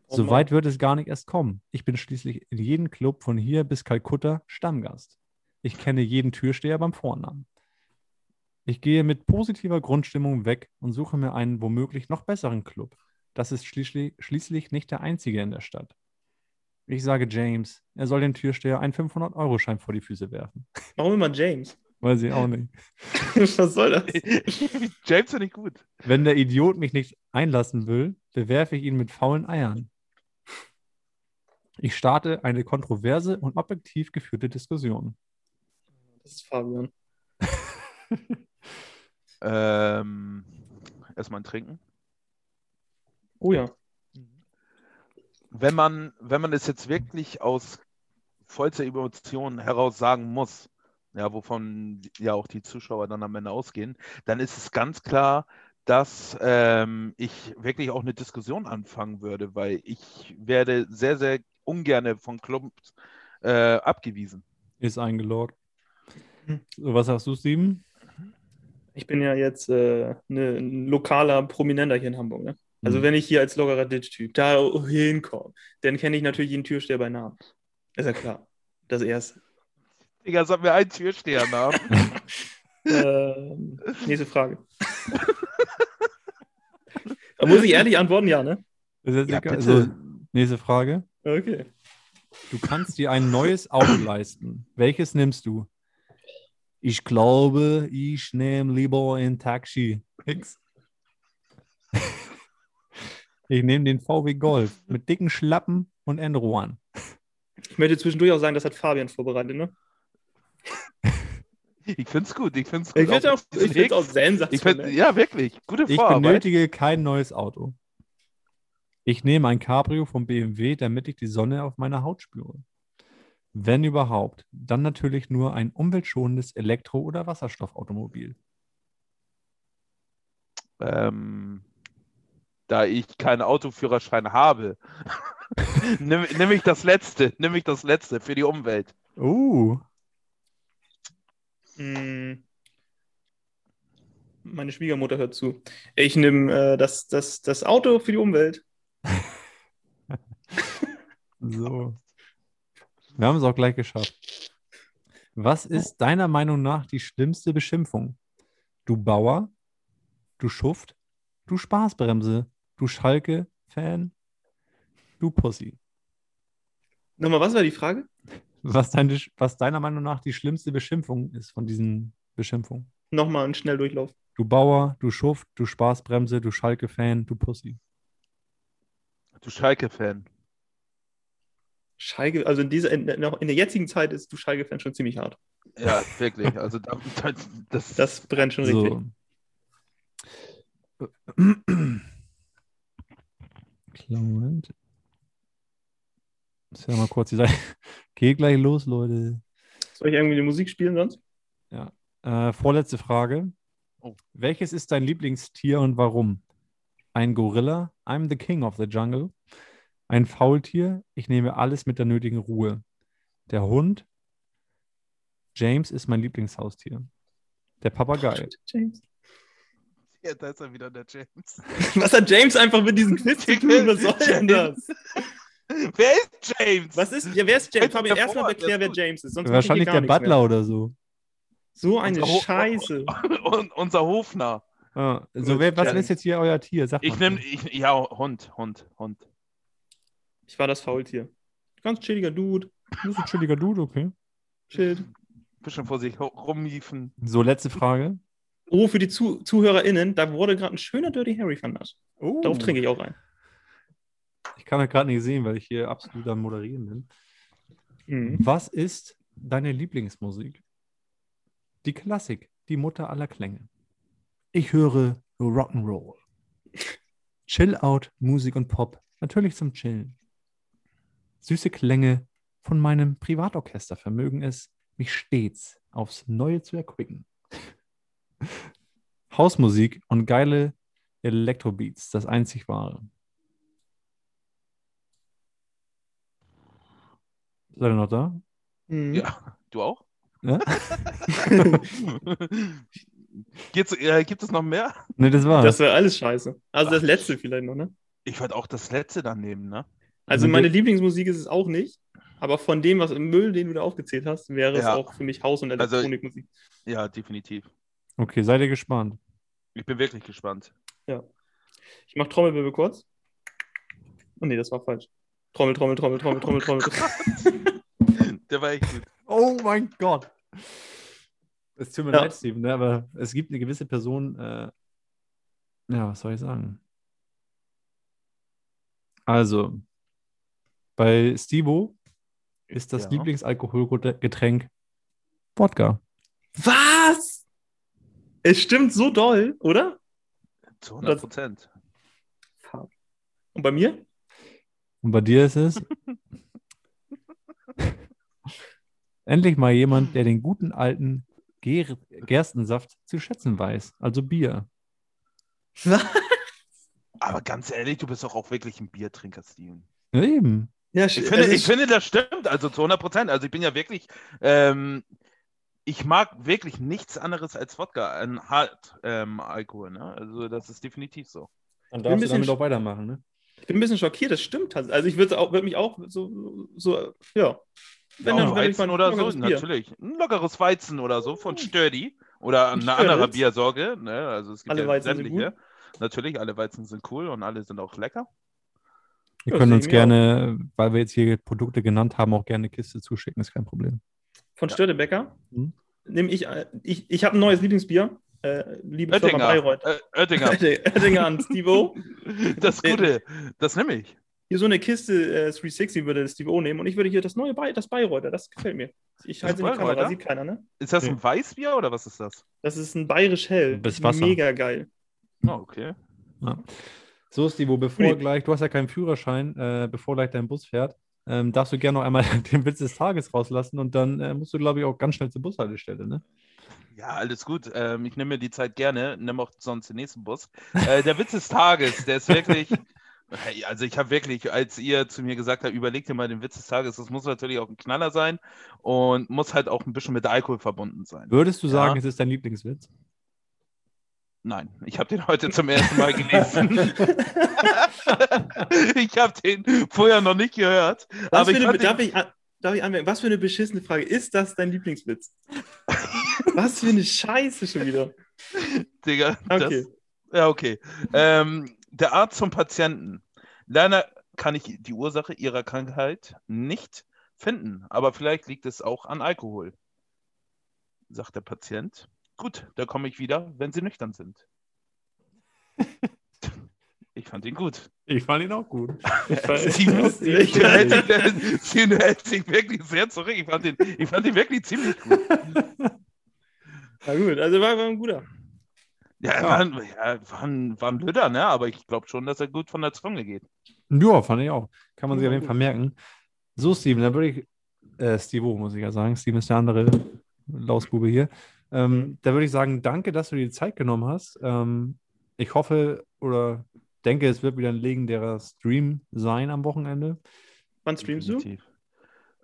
Oh So weit wird es gar nicht erst kommen. Ich bin schließlich in jedem Club von hier bis Kalkutta Stammgast. Ich kenne jeden Türsteher beim Vornamen. Ich gehe mit positiver Grundstimmung weg und suche mir einen womöglich noch besseren Club. Das ist schließlich, schließlich nicht der einzige in der Stadt. Ich sage James, er soll dem Türsteher einen 500-Euro-Schein vor die Füße werfen. Warum immer James? Weiß ich auch nicht. Was soll das? James finde ich gut. Wenn der Idiot mich nicht einlassen will, bewerfe ich ihn mit faulen Eiern. Ich starte eine kontroverse und objektiv geführte Diskussion. Das ist Fabian. Ähm, erstmal ein Trinken. Oh ja. Wenn man, wenn man es jetzt wirklich aus vollster Emotion heraus sagen muss, ja, wovon ja auch die Zuschauer dann am Ende ausgehen, dann ist es ganz klar, dass ähm, ich wirklich auch eine Diskussion anfangen würde, weil ich werde sehr, sehr ungern von Clubs äh, abgewiesen. Ist eingeloggt. Hm. So, was sagst du, Steven? Ich bin ja jetzt äh, ne, ein lokaler Prominenter hier in Hamburg. Ne? Also Hm. wenn ich hier als lockerer Ditch-Typ da hinkomme, dann kenne ich natürlich jeden Türsteher bei Namen. Ist ja klar. Das erste. Digga, sag mir einen Türstehernamen. ähm, nächste Frage. Da muss ich ehrlich antworten, ja, ne? Ja. Also, nächste Frage. Okay. Du kannst dir ein neues Auto leisten. Welches nimmst du? Ich glaube, ich nehme lieber ein Taxi. X. Ich nehme den VW Golf mit dicken Schlappen und Endrohren. Ich möchte zwischendurch auch sagen, das hat Fabian vorbereitet, ne? Ich find's gut, ich find's gut. Ich finde auch, ich find's auch sensationell. Ich find, ja, wirklich. Gute Ich Vorarbeit. benötige kein neues Auto. Ich nehme ein Cabrio vom BMW, damit ich die Sonne auf meiner Haut spüre. Wenn überhaupt, dann natürlich nur ein umweltschonendes Elektro- oder Wasserstoffautomobil. Ähm, da ich keinen Autoführerschein habe, nimm, nimm ich das letzte, nimm ich das letzte für die Umwelt. Uh, Hm. Meine Schwiegermutter hört zu. Ich nehme äh, das, das, das Auto für die Umwelt. so. Wir haben es auch gleich geschafft. Was ist deiner Meinung nach die schlimmste Beschimpfung? Du Bauer, du Schuft, du Spaßbremse, du Schalke-Fan, du Pussy. Nochmal, was war die Frage? Was, deine, was deiner Meinung nach die schlimmste Beschimpfung ist von diesen Beschimpfungen? Nochmal ein Schnelldurchlauf. Du Bauer, du Schuft, du Spaßbremse, du Schalke-Fan, du Pussy. Du Schalke-Fan. Schalke, also in, dieser, in, in der jetzigen Zeit ist du Schalke-Fan schon ziemlich hart. Ja, wirklich. Also da, da, das, Das brennt schon richtig. So. Kleinen Moment. Muss ja mal kurz die Seite. Geht gleich los, Leute. Soll ich irgendwie die Musik spielen sonst? Äh, vorletzte Frage. Oh. Welches ist dein Lieblingstier und warum? Ein Gorilla, I'm the king of the jungle. Ein Faultier, ich nehme alles mit der nötigen Ruhe. Der Hund, James ist mein Lieblingshaustier. Der Papagei. James. ja, da ist er wieder, der James. Was hat James einfach mit diesem Quiz zu tun? Was soll denn das? Wer ist James? Was ist, ja, wer ist James? Fabian, erstmal erklär, wer. James ist. Sonst Wahrscheinlich der Butler oder so. mehr. So eine Unser Ho- Scheiße. Und unser Hofner. Ah, so, wer, was ist jetzt hier euer Tier? Sag Ich nehme, ja, Hund, Hund, Hund. Ich war das Faultier. Ganz chilliger Dude. Du bist ein chilliger Dude, okay. Chillt. Bisschen vor sich rumhieven. So, letzte Frage. Oh, für die Zu ZuhörerInnen, da wurde gerade ein schöner Dirty Harry vernascht. Oh. Darauf trinke ich auch ein. Ich kann das gerade nicht sehen, weil ich hier absolut am Moderieren bin. Mhm. Was ist deine Lieblingsmusik? Die Klassik, die Mutter aller Klänge. Ich höre Rock'n'Roll. Chill-Out, Musik und Pop, natürlich zum Chillen. Süße Klänge von meinem Privatorchester vermögen es, mich stets aufs Neue zu erquicken. Hausmusik und geile Elektrobeats, das einzig wahre. Seid ihr noch da? Mhm. Ja, du auch? Ja? Äh, gibt es noch mehr? Ne, das war's. Das wäre alles scheiße. Also das letzte vielleicht noch, ne? Ich würde auch das letzte dann nehmen, ne? Also Also meine Lieblingsmusik ist es auch nicht. Aber von dem, was im Müll, den du da aufgezählt hast, wäre es Ja. auch für mich Haus- und Also- Elektronikmusik. Ja, definitiv. okay, seid ihr gespannt? Ich bin wirklich gespannt. Ich mach Trommelwirbel kurz. Oh nee, das war falsch. Trommel, Trommel, Trommel, Trommel, Trommel, Trommel. Der war echt gut. Oh mein Gott. Es tut mir Ja. leid, Steven, ne, aber es gibt eine gewisse Person, äh, ja, was soll ich sagen? Also, bei Stivo ist das Ja. Lieblingsalkoholgetränk Wodka. Was? Es stimmt so doll, oder? Zu 100 Prozent. Und bei mir? Und bei dir ist es endlich mal jemand, der den guten alten Ger Gerstensaft zu schätzen weiß, also Bier. Aber ganz ehrlich, du bist doch auch wirklich ein Biertrinker, Steven. Ja, eben. Ja, Ich finde, ich finde, das stimmt, also zu 100 Prozent. Also ich bin ja wirklich, ähm, ich mag wirklich nichts anderes als Wodka, ein Hart ähm, Alkohol. Ne? Also das ist definitiv so. Dann darfst du damit auch weitermachen, ne? Ich bin ein bisschen schockiert, das stimmt. Also ich würde würd mich auch so, so ja. Wenn ja, ich Weizen oder so, natürlich. Ein lockeres Weizen oder so von Sturdy oder Ein eine andere Störritz. Biersorge. Ne? Also es gibt Alle ja Weizen sind sämtliche. Natürlich, alle Weizen sind cool und alle sind auch lecker. Wir Ja, können sehe uns ich gerne, weil wir jetzt hier Produkte genannt haben, auch gerne eine Kiste zuschicken, ist kein Problem. Von Störtebecker Mhm. nehme ich, äh, ich, ich habe ein neues Lieblingsbier. Äh, liebe Oettinger. Bayreuth. Oettinger. Oettinger an Steve Das Gute, das nehme ich. Hier so eine Kiste äh, 360 würde Steve O nehmen und ich würde hier das neue Bay, das Bayreuther, das gefällt mir. Ich halte in die Kamera, Bayreuther? sieht keiner, ne? Ist das Okay. ein Weißbier oder was ist das? Das ist ein bayerisch hell. Bis Wasser. Mega geil. Oh, okay. So, Stivo, bevor Ui. gleich, du hast ja keinen Führerschein, äh, bevor gleich dein Bus fährt, ähm, darfst du gerne noch einmal den Witz des Tages rauslassen und dann äh, musst du, glaube ich, auch ganz schnell zur Bushaltestelle, ne? Ja, alles gut. Ähm, ich nehme mir die Zeit gerne, nehme auch sonst den nächsten Bus. Äh, der Witz des Tages, der ist wirklich. Also ich habe wirklich, als ihr zu mir gesagt habt, überleg dir mal den Witz des Tages, das muss natürlich auch ein Knaller sein und muss halt auch ein bisschen mit Alkohol verbunden sein. Würdest du sagen, Ja. es ist dein Lieblingswitz? Nein, ich habe den heute zum ersten Mal gelesen. ich habe den vorher noch nicht gehört. Was aber ich eine, darf, ich, darf ich anmerken, was für eine beschissene Frage. Ist das dein Lieblingswitz? was für eine Scheiße schon wieder. Digga, Okay. das, ja, okay. Ähm, der Arzt zum Patienten. Leider kann ich die Ursache ihrer Krankheit nicht finden, aber vielleicht liegt es auch an Alkohol, sagt der Patient. Gut, da komme ich wieder, wenn Sie nüchtern sind. Ich fand ihn gut. Ich fand ihn auch gut. Steven echt hält sich- hält sich wirklich sehr zurück. Ich fand ihn, ich fand ihn wirklich ziemlich gut. Na gut, also war, war ein guter. Ja, er Ja. war, ein- ja, war, ein, war ein Blöder, ne? aber ich glaube schon, dass er gut von der Zunge geht. Ja, fand ich auch. Kann man sich Ja, auf jeden. Fall merken. So, Steven, dann würde ich, äh, Stevo muss ich ja sagen, Steven ist der andere Lausbube hier. Ähm, da würde ich sagen, danke, dass du dir die Zeit genommen hast. Ähm, ich hoffe oder denke, es wird wieder ein legendärer Stream sein am Wochenende. Wann streamst du?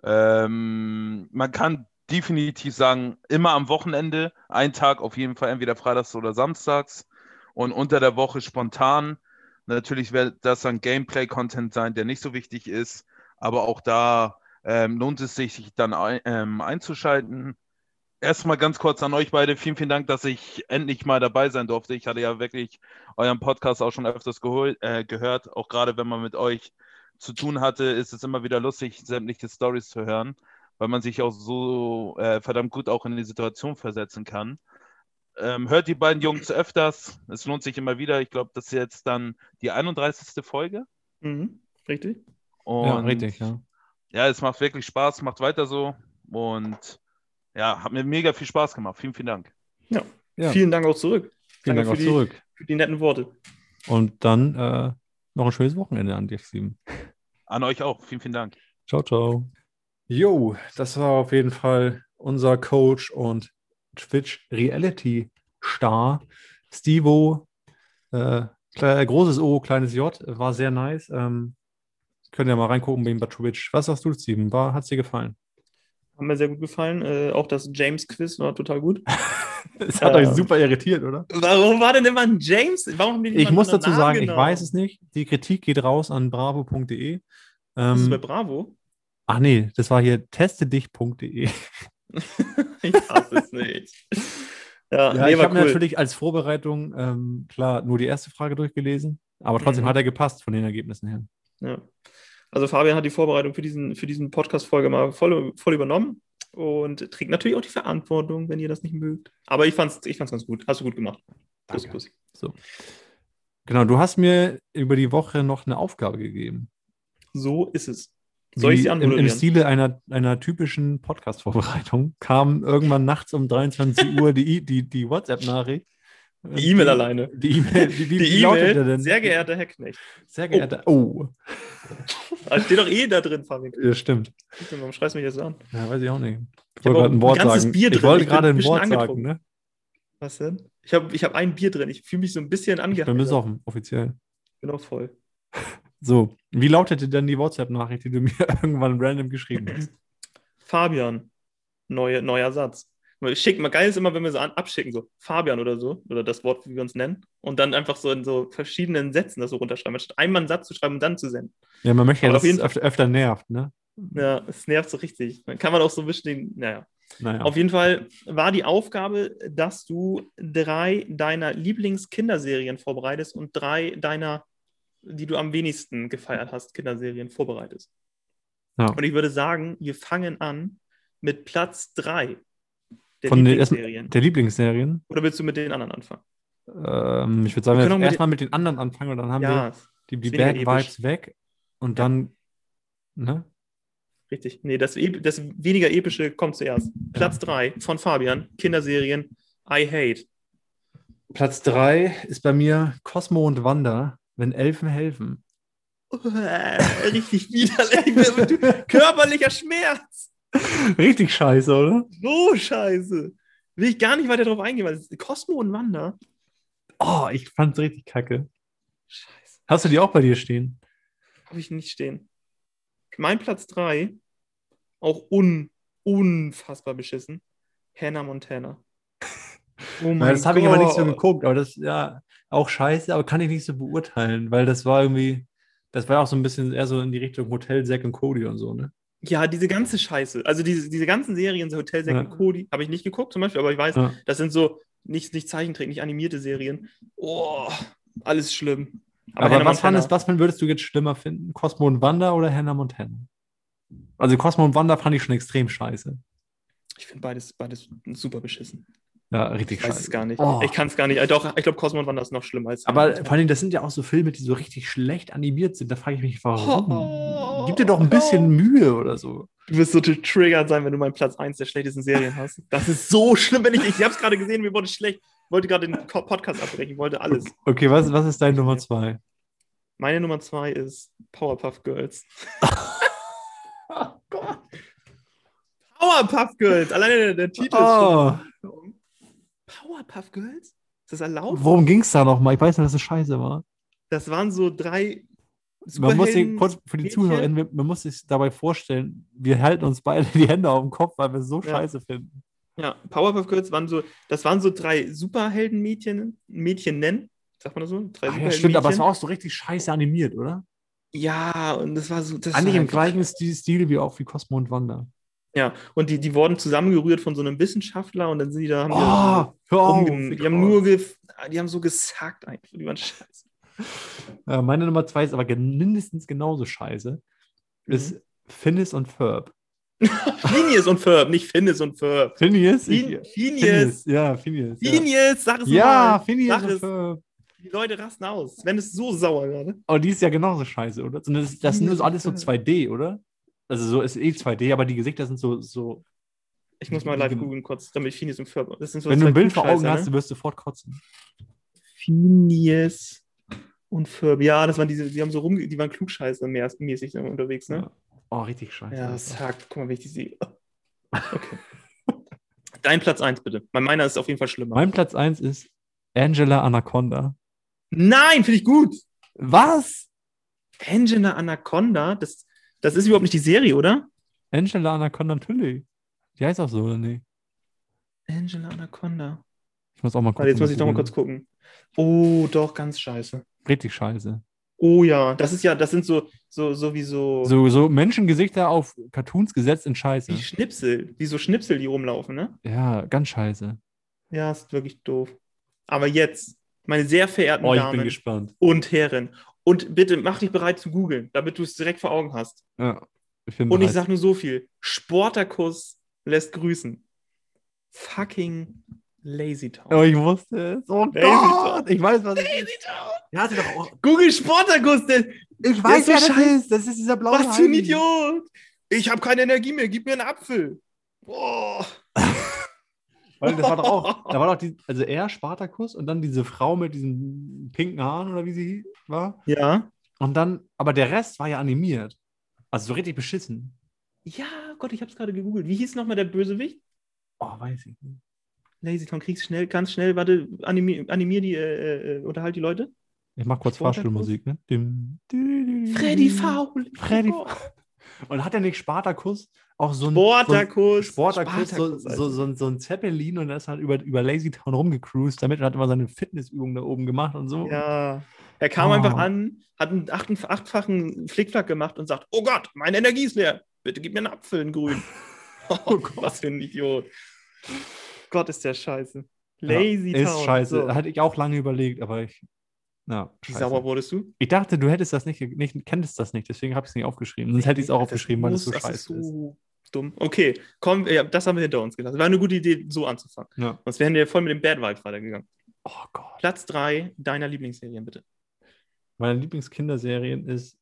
Ähm, man kann definitiv sagen, immer am Wochenende, ein Tag auf jeden Fall, entweder freitags oder samstags und unter der Woche spontan. Natürlich wird das dann Gameplay-Content sein, der nicht so wichtig ist, aber auch da ähm, lohnt es sich, sich dann ein, ähm, einzuschalten. Erstmal ganz kurz an euch beide. Vielen, vielen Dank, dass ich endlich mal dabei sein durfte. Ich hatte ja wirklich euren Podcast auch schon öfters gehol- äh, gehört. Auch gerade wenn man mit euch zu tun hatte, ist es immer wieder lustig, sämtliche Stories zu hören, weil man sich auch so äh, verdammt gut auch in die Situation versetzen kann. Ähm, hört die beiden Jungs öfters. Es lohnt sich immer wieder. Ich glaube, das ist jetzt dann die 31. Folge. Mhm. Richtig? Und ja, richtig, ja. ja, es macht wirklich Spaß, macht weiter so. Und ja, hat mir mega viel Spaß gemacht. Vielen, vielen Dank. Ja. Vielen Dank auch zurück. Vielen Dank Danke auch für die- zurück. Für die netten Worte. Und dann äh, noch ein schönes Wochenende an dich, Steven. An euch auch. Vielen, vielen Dank. Ciao, ciao. Jo, das war auf jeden Fall unser Coach und Twitch Reality Star. Stevo, äh, kle- großes O, kleines J, war sehr nice. Ähm, könnt ihr mal reingucken bei ihm bei Twitch. Was sagst du, Steven? War, hat's dir gefallen? Hat mir sehr gut gefallen. Äh, auch das James-Quiz war total gut. Das hat Ja. euch super irritiert, oder? Warum war denn immer ein James? Warum Ich muss dazu Namen sagen, ich genommen? weiß es nicht. Die Kritik geht raus an bravo.de. Das ist bei Ähm, Bravo. Ach nee, das war hier testedich.de. Ich hasse es nicht. Ja, Ja, nee, ich habe mir cool. natürlich als Vorbereitung ähm, klar nur die erste Frage durchgelesen, aber trotzdem Mhm. hat er gepasst von den Ergebnissen her. Ja. Also Fabian hat die Vorbereitung für diesen, für diesen Podcast-Folge mal voll, voll übernommen und trägt natürlich auch die Verantwortung, wenn ihr das nicht mögt. Aber ich fand's, ich fand's ganz gut. Hast du gut gemacht. Kuss, Danke. Kuss. Genau, du hast mir über die Woche noch eine Aufgabe gegeben. So ist es. Soll ich sie im, Im anmoderieren? Stile einer, einer typischen Podcast-Vorbereitung kam irgendwann nachts um 23 Uhr die, die, die WhatsApp-Nachricht. Die E-Mail alleine. Die E-Mail, die, Die der E-Mail, denn? sehr geehrter Herr Knecht. Sehr geehrter. Oh, Da steht doch eh da drin, Fabian. ja, stimmt. Warum schreist du mich jetzt an? Ja, weiß ich auch nicht. Ich Ich wollte gerade ein Wort sagen. Bier ich drin. wollte Ich gerade ein ein Wort sagen, ne? Was denn? Ich habe ich hab ein Bier drin. Ich fühle mich so ein bisschen Ich angehalten. bin besoffen, offiziell. bin auch voll. So, wie lautete denn die WhatsApp-Nachricht, die du mir irgendwann random geschrieben hast? Fabian. Neue, neuer Satz. Schick mal, geil ist immer, wenn wir so an, abschicken, so Fabian oder so, oder das Wort, wie wir uns nennen, und dann einfach so in so verschiedenen Sätzen das so runterschreiben, anstatt einmal einen Satz zu schreiben und dann zu senden. Ja, man möchte ja, Aber dass es öfter, öfter nervt, ne? Ja, es nervt so richtig. Dann kann man auch so ein bisschen naja. Naja. Auf jeden Fall war die Aufgabe, dass du drei deiner Lieblingskinderserien vorbereitest und drei deiner, die du am wenigsten gefeiert hast, Kinderserien vorbereitest. Ja. Und ich würde sagen, wir fangen an mit Platz drei der Von den Lieblingsserien. Der Lieblingsserien. Oder willst du mit den anderen anfangen? Ähm, ich würde sagen, Wir wir erstmal mit den anderen anfangen und dann haben ja, wir die, die Bad episch. Vibes weg und dann, ne? richtig. Nee, das, das weniger epische kommt zuerst. Platz drei von Fabian, Kinderserien I Hate. Platz 3 ist bei mir Cosmo und Wanda, wenn Elfen helfen. Äh, richtig widerlich. Körperlicher Schmerz. Richtig scheiße, oder? So scheiße. Will ich gar nicht weiter drauf eingehen, weil Cosmo und Wanda. Oh, ich fand's richtig kacke. Scheiße. Hast du die auch bei dir stehen? Habe ich nicht stehen. Mein Platz 3, auch un, unfassbar beschissen. Hannah Montana. Oh Ja, das habe ich aber nicht so geguckt, aber das ja auch scheiße, aber kann ich nicht so beurteilen, weil das war irgendwie, das war auch so ein bisschen eher so in die Richtung Hotel Zack und Cody und so, ne? Ja, diese ganze Scheiße. Also diese, diese ganzen Serien, so Hotel Zack Ja. und Cody, habe ich nicht geguckt zum Beispiel, aber ich weiß, Ja. das sind so nicht, nicht Zeichentrick, nicht animierte Serien. Oh, alles schlimm. Aber, Hannah was, fandest, was würdest du jetzt schlimmer finden? Cosmo und Wanda oder Hannah Montana? Also Cosmo und Wanda fand ich schon extrem scheiße. Ich finde beides, beides super beschissen. Ja, richtig Ich weiß scheiße. es gar nicht. Oh. Ich kann es gar nicht. Äh, Doch, ich glaube, Cosmo und Wanda ist noch schlimmer als. Aber vor allem, das sind ja auch so Filme, die so richtig schlecht animiert sind. Da frage ich mich, warum? Oh. Gib dir doch ein bisschen Mühe oder so. Du wirst so getriggert sein, wenn du meinen Platz 1 der schlechtesten Serien hast. Das ist so schlimm, wenn ich. Ich habe es gerade gesehen, mir wurde schlecht. Ich wollte gerade den Podcast abbrechen, ich wollte alles. Okay, was, was ist deine Nummer zwei? Meine Nummer 2 ist Powerpuff Girls. Powerpuff Girls! Alleine der, der Titel Oh, ist schon. Powerpuff Girls? Ist das erlaubt? worum ging es da nochmal? Ich weiß nur, dass es scheiße war. Das waren so drei. Man muss sich Superhelden- kurz für die Mädchen. Zuhörer, wir- man muss sich dabei vorstellen, wir halten uns beide die Hände auf den Kopf, weil wir es so Ja. scheiße finden. Ja, Powerpuff Girls waren so, das waren so drei Superheldenmädchen, Mädchen nennen, sagt man das so? Drei Ach ja, stimmt, aber es war auch so richtig scheiße animiert, oder? Ja, und das war so. Das Eigentlich im gleichen Stil, Stil wie auch wie Cosmo und Wanda. Ja, und die, die wurden zusammengerührt von so einem Wissenschaftler und dann sind die da. Haben die, Oh, hör auf, rumgen- wie die haben nur ge die haben so gesackt einfach. Die waren scheiße. Äh, meine Nummer zwei ist aber mindestens genauso scheiße. Ist Phineas und Ferb. Phineas und Ferb, nicht Phineas und Ferb. Phineas? Phin- Ich- Phineas. Ja, Phineas. Ja, Phineas, sag es ja mal. Phineas Sag und. Ferb. Die Leute rasten aus. Sven ist so sauer gerade. Aber die ist ja genauso scheiße, oder? Das, das sind nur so alles so 2D, oder? Also so ist eh 2D, aber die Gesichter sind so, so Ich muss mal live googeln kurz, damit Phineas. Das sind so wenn du ein Bild vor Augen hast, ne? du wirst sofort kotzen. Phineas und Ferb. Ja, das waren diese, die haben so rum, die waren klugscheißer mehr mäßig unterwegs, ne? Oh, richtig scheiße. Ja, zack, guck mal, wie ich die sehe. Okay. Dein Platz 1, bitte. Mein meiner ist auf jeden Fall schlimmer. Mein Platz 1 ist Angela Anaconda. Nein, finde ich gut. Was? Angela Anaconda, das, das ist überhaupt nicht die Serie, oder? Angela Anaconda natürlich. Die heißt auch so, oder nee? Angela Anaconda. Ich muss auch mal gucken. Warte, jetzt muss ich doch mal kurz gucken. Oh, doch, ganz scheiße. Richtig scheiße. Oh ja, das ist ja, das sind so, so, so wie so, So, so Menschengesichter auf Cartoons gesetzt in Scheiße. wie Schnipsel, wie so Schnipsel, die rumlaufen, ne? Ja, ganz scheiße. Ja, ist wirklich doof. Aber jetzt, meine sehr verehrten Oh, ich bin Damen gespannt. und Herren, und bitte mach dich bereit zu googeln, damit du es direkt vor Augen hast. Ja, ich Und ich bereit. sag nur so viel: Sportakus lässt grüßen. Fucking Lazy Town. Oh, ich wusste es. Oh Lazy Gott, ich weiß, was es ist. Lazy Town. Ja, hatte doch auch. Google Sportakus, der, Ich weiß, weiß, wer wer das das ist. Das ist dieser blaue was für ein. Idiot. Ich habe keine Energie mehr, gib mir einen Apfel. Boah. Weil das war doch auch, da war doch die, also er, Spartakus, und dann diese Frau mit diesen pinken Haaren oder wie sie war. Ja. Und dann, aber der Rest war ja animiert. Also so richtig beschissen. Ja, Gott, ich habe es gerade gegoogelt. Wie hieß nochmal der Bösewicht? Oh, weiß ich nicht. Lazy Town, kriegst schnell, ganz schnell, warte, animier, animier die, äh, äh, unterhalt die Leute. Ich mach kurz Spartakus? Fahrstuhlmusik, ne? Dim, di, di, Freddy. Faul. Freddy Oh. Und hat er nicht Spartakus auch so ein Sportakus. So, Sportakus, so, so, so, ein- so ein Zeppelin und er ist halt über, über Lazy Town rumgecruised damit und hat immer seine Fitnessübungen da oben gemacht und so. Ja. Er kam Oh. einfach an, hat einen achten, achtfachen Flickflack gemacht und sagt: Oh Gott, meine Energie ist leer. Bitte gib mir einen Apfel in grün. Oh Gott, was für ein Idiot. Gott, ist der scheiße. Lazy ja, Town. Ist scheiße. So. Hatte ich auch lange überlegt, aber ich. Ja, Wie scheiße. sauer wurdest du? Ich dachte, du hättest das nicht, nicht kennst das nicht, deswegen habe ich es nicht aufgeschrieben. Sonst hätte ich es auch aufgeschrieben, weil das so scheiße ist. so dumm. Okay, komm, ja, das haben wir hinter uns gelassen. War eine gute Idee, so anzufangen. Ja. Sonst wären wir voll mit dem Bad Vibes weitergegangen. Oh Gott. Platz 3 deiner Lieblingsserien, bitte. Meine Lieblingskinderserien ist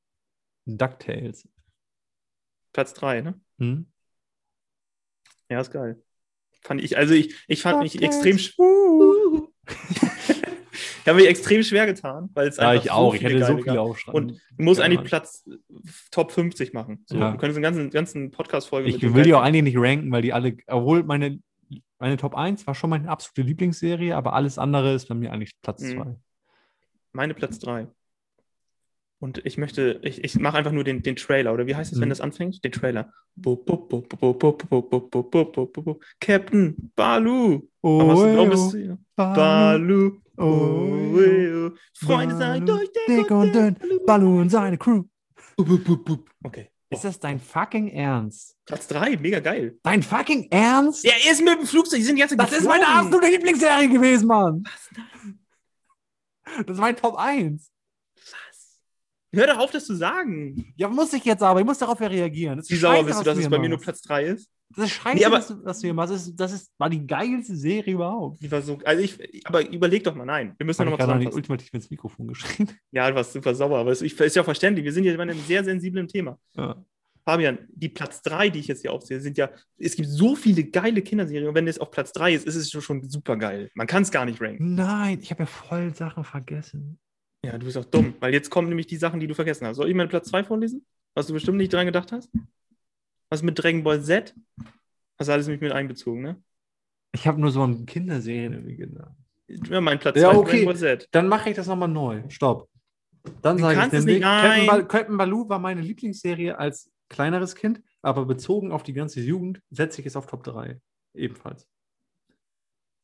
DuckTales. Platz 3, ne? Hm? Ja, ist geil. Fand ich, also ich, ich fand mich extrem, Uh. ich habe mich extrem schwer getan, weil es Ja, einfach ich auch. Ich hätte so viele aufschreiben. Und du musst Ja, eigentlich. Platz Top 50 machen. So, Ja. Du könntest eine ganzen, ganzen Podcast-Folge Ich will die auch eigentlich nicht ranken, weil die alle, obwohl meine, meine Top 1 war schon meine absolute Lieblingsserie, aber alles andere ist bei mir eigentlich Platz Mhm. 2. Meine Platz 3. Und ich möchte, ich, ich mache einfach nur den, den Trailer, oder wie heißt es, wenn das anfängt? Den Trailer. Captain Balu. Balu. Balu. Freunde sein durch dick und dünn. Balu und seine Crew. Okay. Ist das dein fucking Ernst? Platz 3, mega geil. Dein fucking Ernst? Ja, er ist mit dem Flugzeug, die sind jetzt Das ist meine absolute Lieblingsserie gewesen, Mann. Was? Das ist mein Top 1. Hör doch auf, das zu sagen. Ja, muss ich jetzt aber. Ich muss darauf ja reagieren. Wie sauer bist du, dass es bei mir nur. Platz 3 ist? Das ist scheiße, Nee, aber- dass du, dass du hier machst. Das, ist, das ist, war die geilste Serie überhaupt. Die war so, also ich, aber überleg doch mal, nein. Wir müssen ich nochmal gerade noch nicht zusammenfassen. ultimativ ins Mikrofon geschrien. Ja, du warst super sauer, aber es ist ist ja verständlich. Wir sind hier bei einem sehr sensiblen Thema. Ja. Fabian, die Platz 3, die ich jetzt hier aufzähle, sind ja, es gibt so viele geile Kinderserien und wenn es auf Platz 3 ist, ist es schon super geil. Man kann es gar nicht ranken. Nein, ich habe ja voll Sachen vergessen. Ja, du bist auch dumm, weil jetzt kommen nämlich die Sachen, die du vergessen hast. Soll ich meinen Platz 2 vorlesen? Was du bestimmt nicht dran gedacht hast? Was mit Dragon Ball Z? Hast du alles nämlich mit einbezogen, ne? Ich habe nur so an Kinderserien irgendwie gedacht. Ja, mein Platz Ja, 2 okay. Dragon Ball Z. Dann mache ich das nochmal neu. Stopp. Dann sage ich nämlich, nicht, Captain, nein. Bal Captain Baloo war meine Lieblingsserie als kleineres Kind, aber bezogen auf die ganze Jugend setze ich es auf Top 3. Ebenfalls.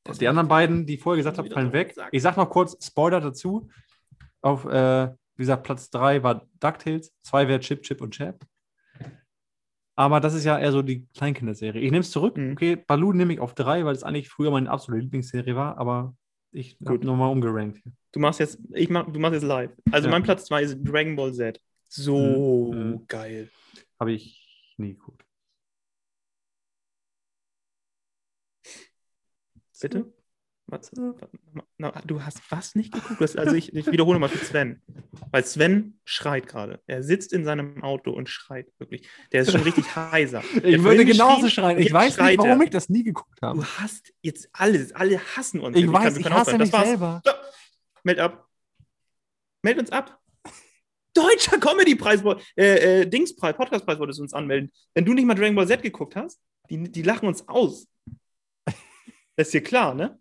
Das die anderen beiden, die ich vorher gesagt habe, fallen weg. gesagt. Ich sage noch kurz Spoiler dazu. Auf, äh, wie gesagt, Platz 3 war DuckTales, 2 wäre Chip, Chip und Chap. Aber das ist ja eher so die Kleinkinderserie. Ich nehme es zurück. Mhm. Okay, Baloo nehme ich auf 3, weil es eigentlich früher meine absolute Lieblingsserie war, aber ich habe nochmal umgerankt. Du machst jetzt, ich mach, du machst jetzt live. Also Ja. mein Platz 2 ist Dragon Ball Z. So Mhm. geil. Habe ich nie geguckt. Bitte? Was? Na, du hast was nicht geguckt? Du hast, also ich, ich wiederhole mal für Sven. Weil Sven schreit gerade. Er sitzt in seinem Auto und schreit wirklich. Der ist schon richtig heiser. Ich Der würde vorhin genauso schreien. Ich weiß nicht, warum er. ich das nie geguckt habe. Du hast jetzt alles. Alle hassen uns. Ich Kann- weiß, wir ich hasse mich Das selber. So. Meld ab. Meld uns ab. Deutscher Comedy-Preis, äh, äh, Dingspreis, Podcastpreis wolltest du uns anmelden. Wenn du nicht mal Dragon Ball Z geguckt hast, die, die lachen uns aus. Das ist dir klar, ne?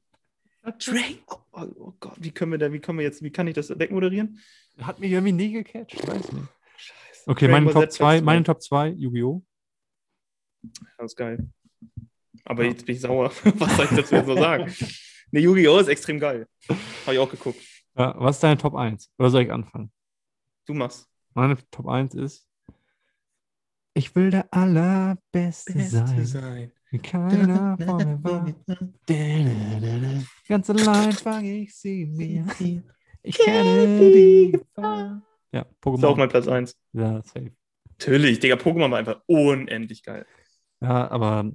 Dragon, oh, oh, oh Gott, wie können wir da, wie können wir jetzt, wie kann ich das wegmoderieren? Hat mich irgendwie nie gecatcht. Weiß nicht. Scheiße. Okay, meine Top Z 2, Platz meine Top 2, Yu-Gi-Oh! Das ist geil. Aber Ja. jetzt bin ich sauer. Was soll ich dazu jetzt noch sagen? Ne, Yu-Gi-Oh! ist extrem geil. Habe ich auch geguckt. Ja, was ist deine Top 1? Oder soll ich anfangen? Du machst. Meine Top 1 ist, ich will der Allerbeste sein. Wie keiner vor mir war. Ganz allein fange ich sie mir. Ich kenne die Gefahr. Ja, Ist auch Pokémon. mein Platz 1. Ja, safe. Natürlich, Digga, Pokémon war einfach unendlich geil. Ja, aber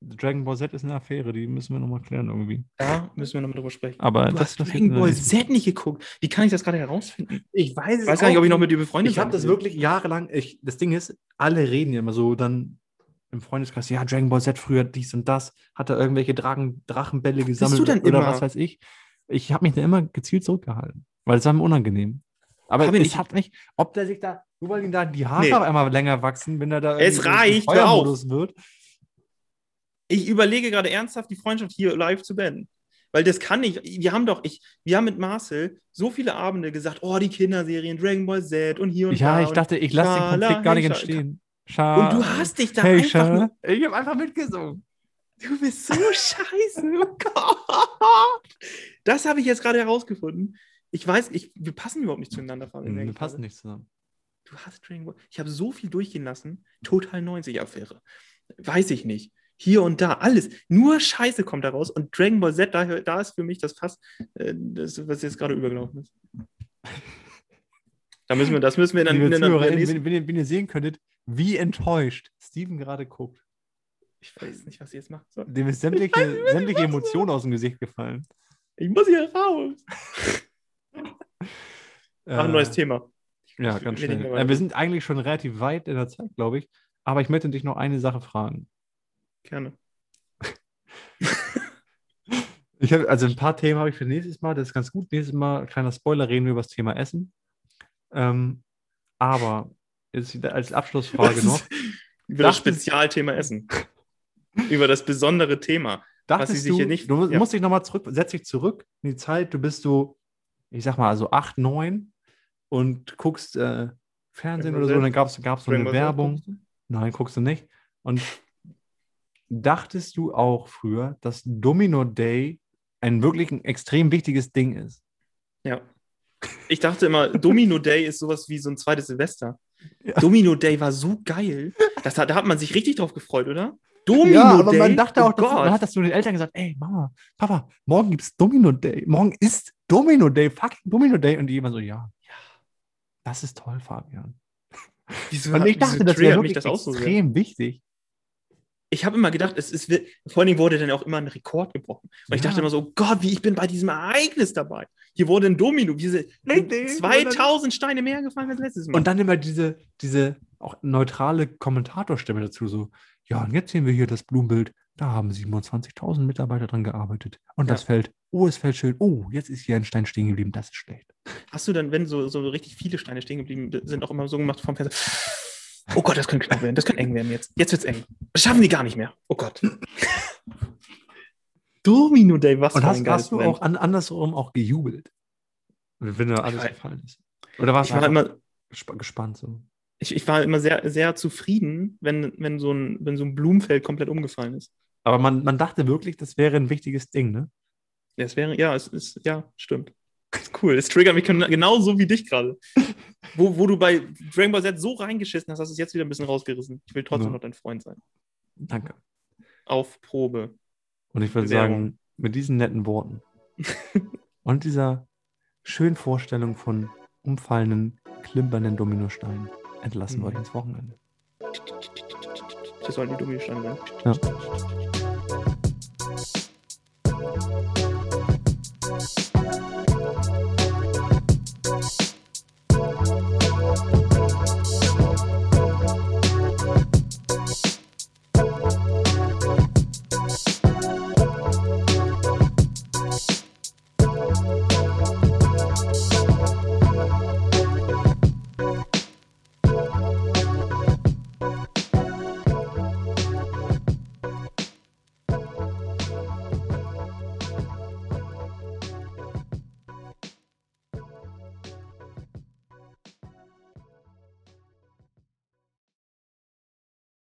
Dragon Ball Z ist eine Affäre, die müssen wir nochmal klären irgendwie. Da müssen wir nochmal drüber sprechen. Aber du das hast Dragon Ball Z nicht geguckt. Wie kann ich das gerade herausfinden? Ich weiß Ich weiß gar nicht, ob ich noch mit dir befreundet Ich habe das wirklich jahrelang. Ich, das Ding ist, alle reden ja immer so dann im Freundeskreis, ja, Dragon Ball Z früher dies und das, hat er irgendwelche Drachen, Drachenbälle gesammelt du denn oder immer? was weiß ich. Ich habe mich da immer gezielt zurückgehalten, weil es war mir unangenehm. Aber Hab ich es nicht- ob der sich da, nur weil ihm da die Haare Nee. auf einmal länger wachsen, wenn er da Es reicht. Feuermodus wird. Ich überlege gerade ernsthaft, die Freundschaft hier live zu beenden. Weil das kann nicht. Wir haben doch, ich, wir haben mit Marcel so viele Abende gesagt, oh, die Kinderserien, Dragon Ball Z und hier und Ja, da. ich und, dachte, ich lasse den Konflikt gar nicht entstehen. Scha und du hast dich da hey, einfach nur, Ich habe einfach mitgesungen. Du bist so scheiße. Oh Gott. Das habe ich jetzt gerade herausgefunden. Ich weiß, ich, wir passen überhaupt nicht zueinander. Fabian, Hm, Wir passen nicht zusammen. Du hast Dragon Ball. Ich habe so viel durchgehen lassen. Total 90-Affäre. Weiß ich nicht. Hier und da, alles. Nur Scheiße kommt da raus. Und Dragon Ball Z, da, da ist für mich das Fass, äh, das, was jetzt gerade übergelaufen ist. Da müssen wir, das müssen wir dann Liebe in Zuhörer, nächsten. wenn, ihr, wenn ihr sehen könntet, wie enttäuscht Steven gerade guckt. Ich weiß nicht, was ihr jetzt macht. Dem ist sämtliche, sämtliche Emotionen aus dem Gesicht gefallen. Ich muss hier raus. Äh, Ach, ein neues Thema. Ja, Ich ganz schnell. Äh, wir sind eigentlich schon relativ weit in der Zeit, glaube ich. Aber ich möchte dich noch eine Sache fragen. Gerne. Ich hab, also ein paar Themen habe ich für nächstes Mal. Das ist ganz gut. Nächstes Mal, kleiner Spoiler, reden wir über das Thema Essen. Ähm, aber jetzt als Abschlussfrage noch. Über das Dachtest- Spezialthema Essen. Über das besondere Thema. Dachtest sie sich du, hier nicht- du musst, ja. musst dich nochmal zurück, setz dich zurück in die Zeit, du bist so, ich sag mal, also 8, 9 und guckst äh, Fernsehen oder so und dann gab es so eine Werbung. Nein, guckst du nicht. Und dachtest du auch früher, dass Domino Day ein wirklich ein extrem wichtiges Ding ist? Ja. Ich dachte immer, Domino Day ist sowas wie so ein zweites Silvester. Ja. Domino Day war so geil. Das, hat- da hat man sich richtig drauf gefreut, oder? Domino Day. man dachte oh auch, dass, man hat das zu den Eltern gesagt, ey, Mama, Papa, morgen gibt es Domino Day. Morgen ist Domino Day, fucking Domino Day. Und die immer so, ja, ja, das ist toll, Fabian. Wieso, Und ich dachte, das wäre wirklich das auch so sehr? extrem wichtig. Ich habe immer gedacht, es, wird, vor allen Dingen wurde dann auch immer ein Rekord gebrochen. Weil ich Ja. dachte immer so, Gott, wie ich bin bei diesem Ereignis dabei. Hier wurde ein Domino, sie- Richtig. 2000 Steine mehr gefallen als letztes Mal. Und dann immer diese, diese auch neutrale Kommentatorstimme dazu, so, ja, und jetzt sehen wir hier das Blumenbild, da haben 27.000 Mitarbeiter dran gearbeitet. Und Ja. das Feld, oh, es fällt schön, oh, jetzt ist hier ein Stein stehen geblieben, das ist schlecht. Hast du dann, wenn so, so richtig viele Steine stehen geblieben sind, auch immer so gemacht vom Fenster? Oh Gott, das könnte knapp werden, das könnte eng werden jetzt. Jetzt wird's eng. Das schaffen die gar nicht mehr. Oh Gott. Domino Day, was Und für hast, ein hast du auch an, andersrum auch gejubelt? Wenn da alles gefallen ist. Oder warst Ich du war immer, gesp gespannt so? ich, ich war immer sehr, sehr zufrieden, wenn, wenn, so ein, wenn so ein Blumenfeld komplett umgefallen ist. Aber man, man dachte wirklich, das wäre ein wichtiges Ding, ne? Ja, es wäre, ja, es ist, ja, stimmt. Cool, es triggert mich gen- genauso wie dich gerade. Wo, wo du bei Dragon Ball Z so reingeschissen hast, hast du es jetzt wieder ein bisschen rausgerissen. Ich will trotzdem Ja. noch dein Freund sein. Danke. Auf Probe. Und ich würde sagen, mit diesen netten Worten und dieser schönen Vorstellung von umfallenden, klimpernden Dominosteinen entlassen wir Mhm. euch ins Wochenende. Das sollen die Dominosteine sein. Ja.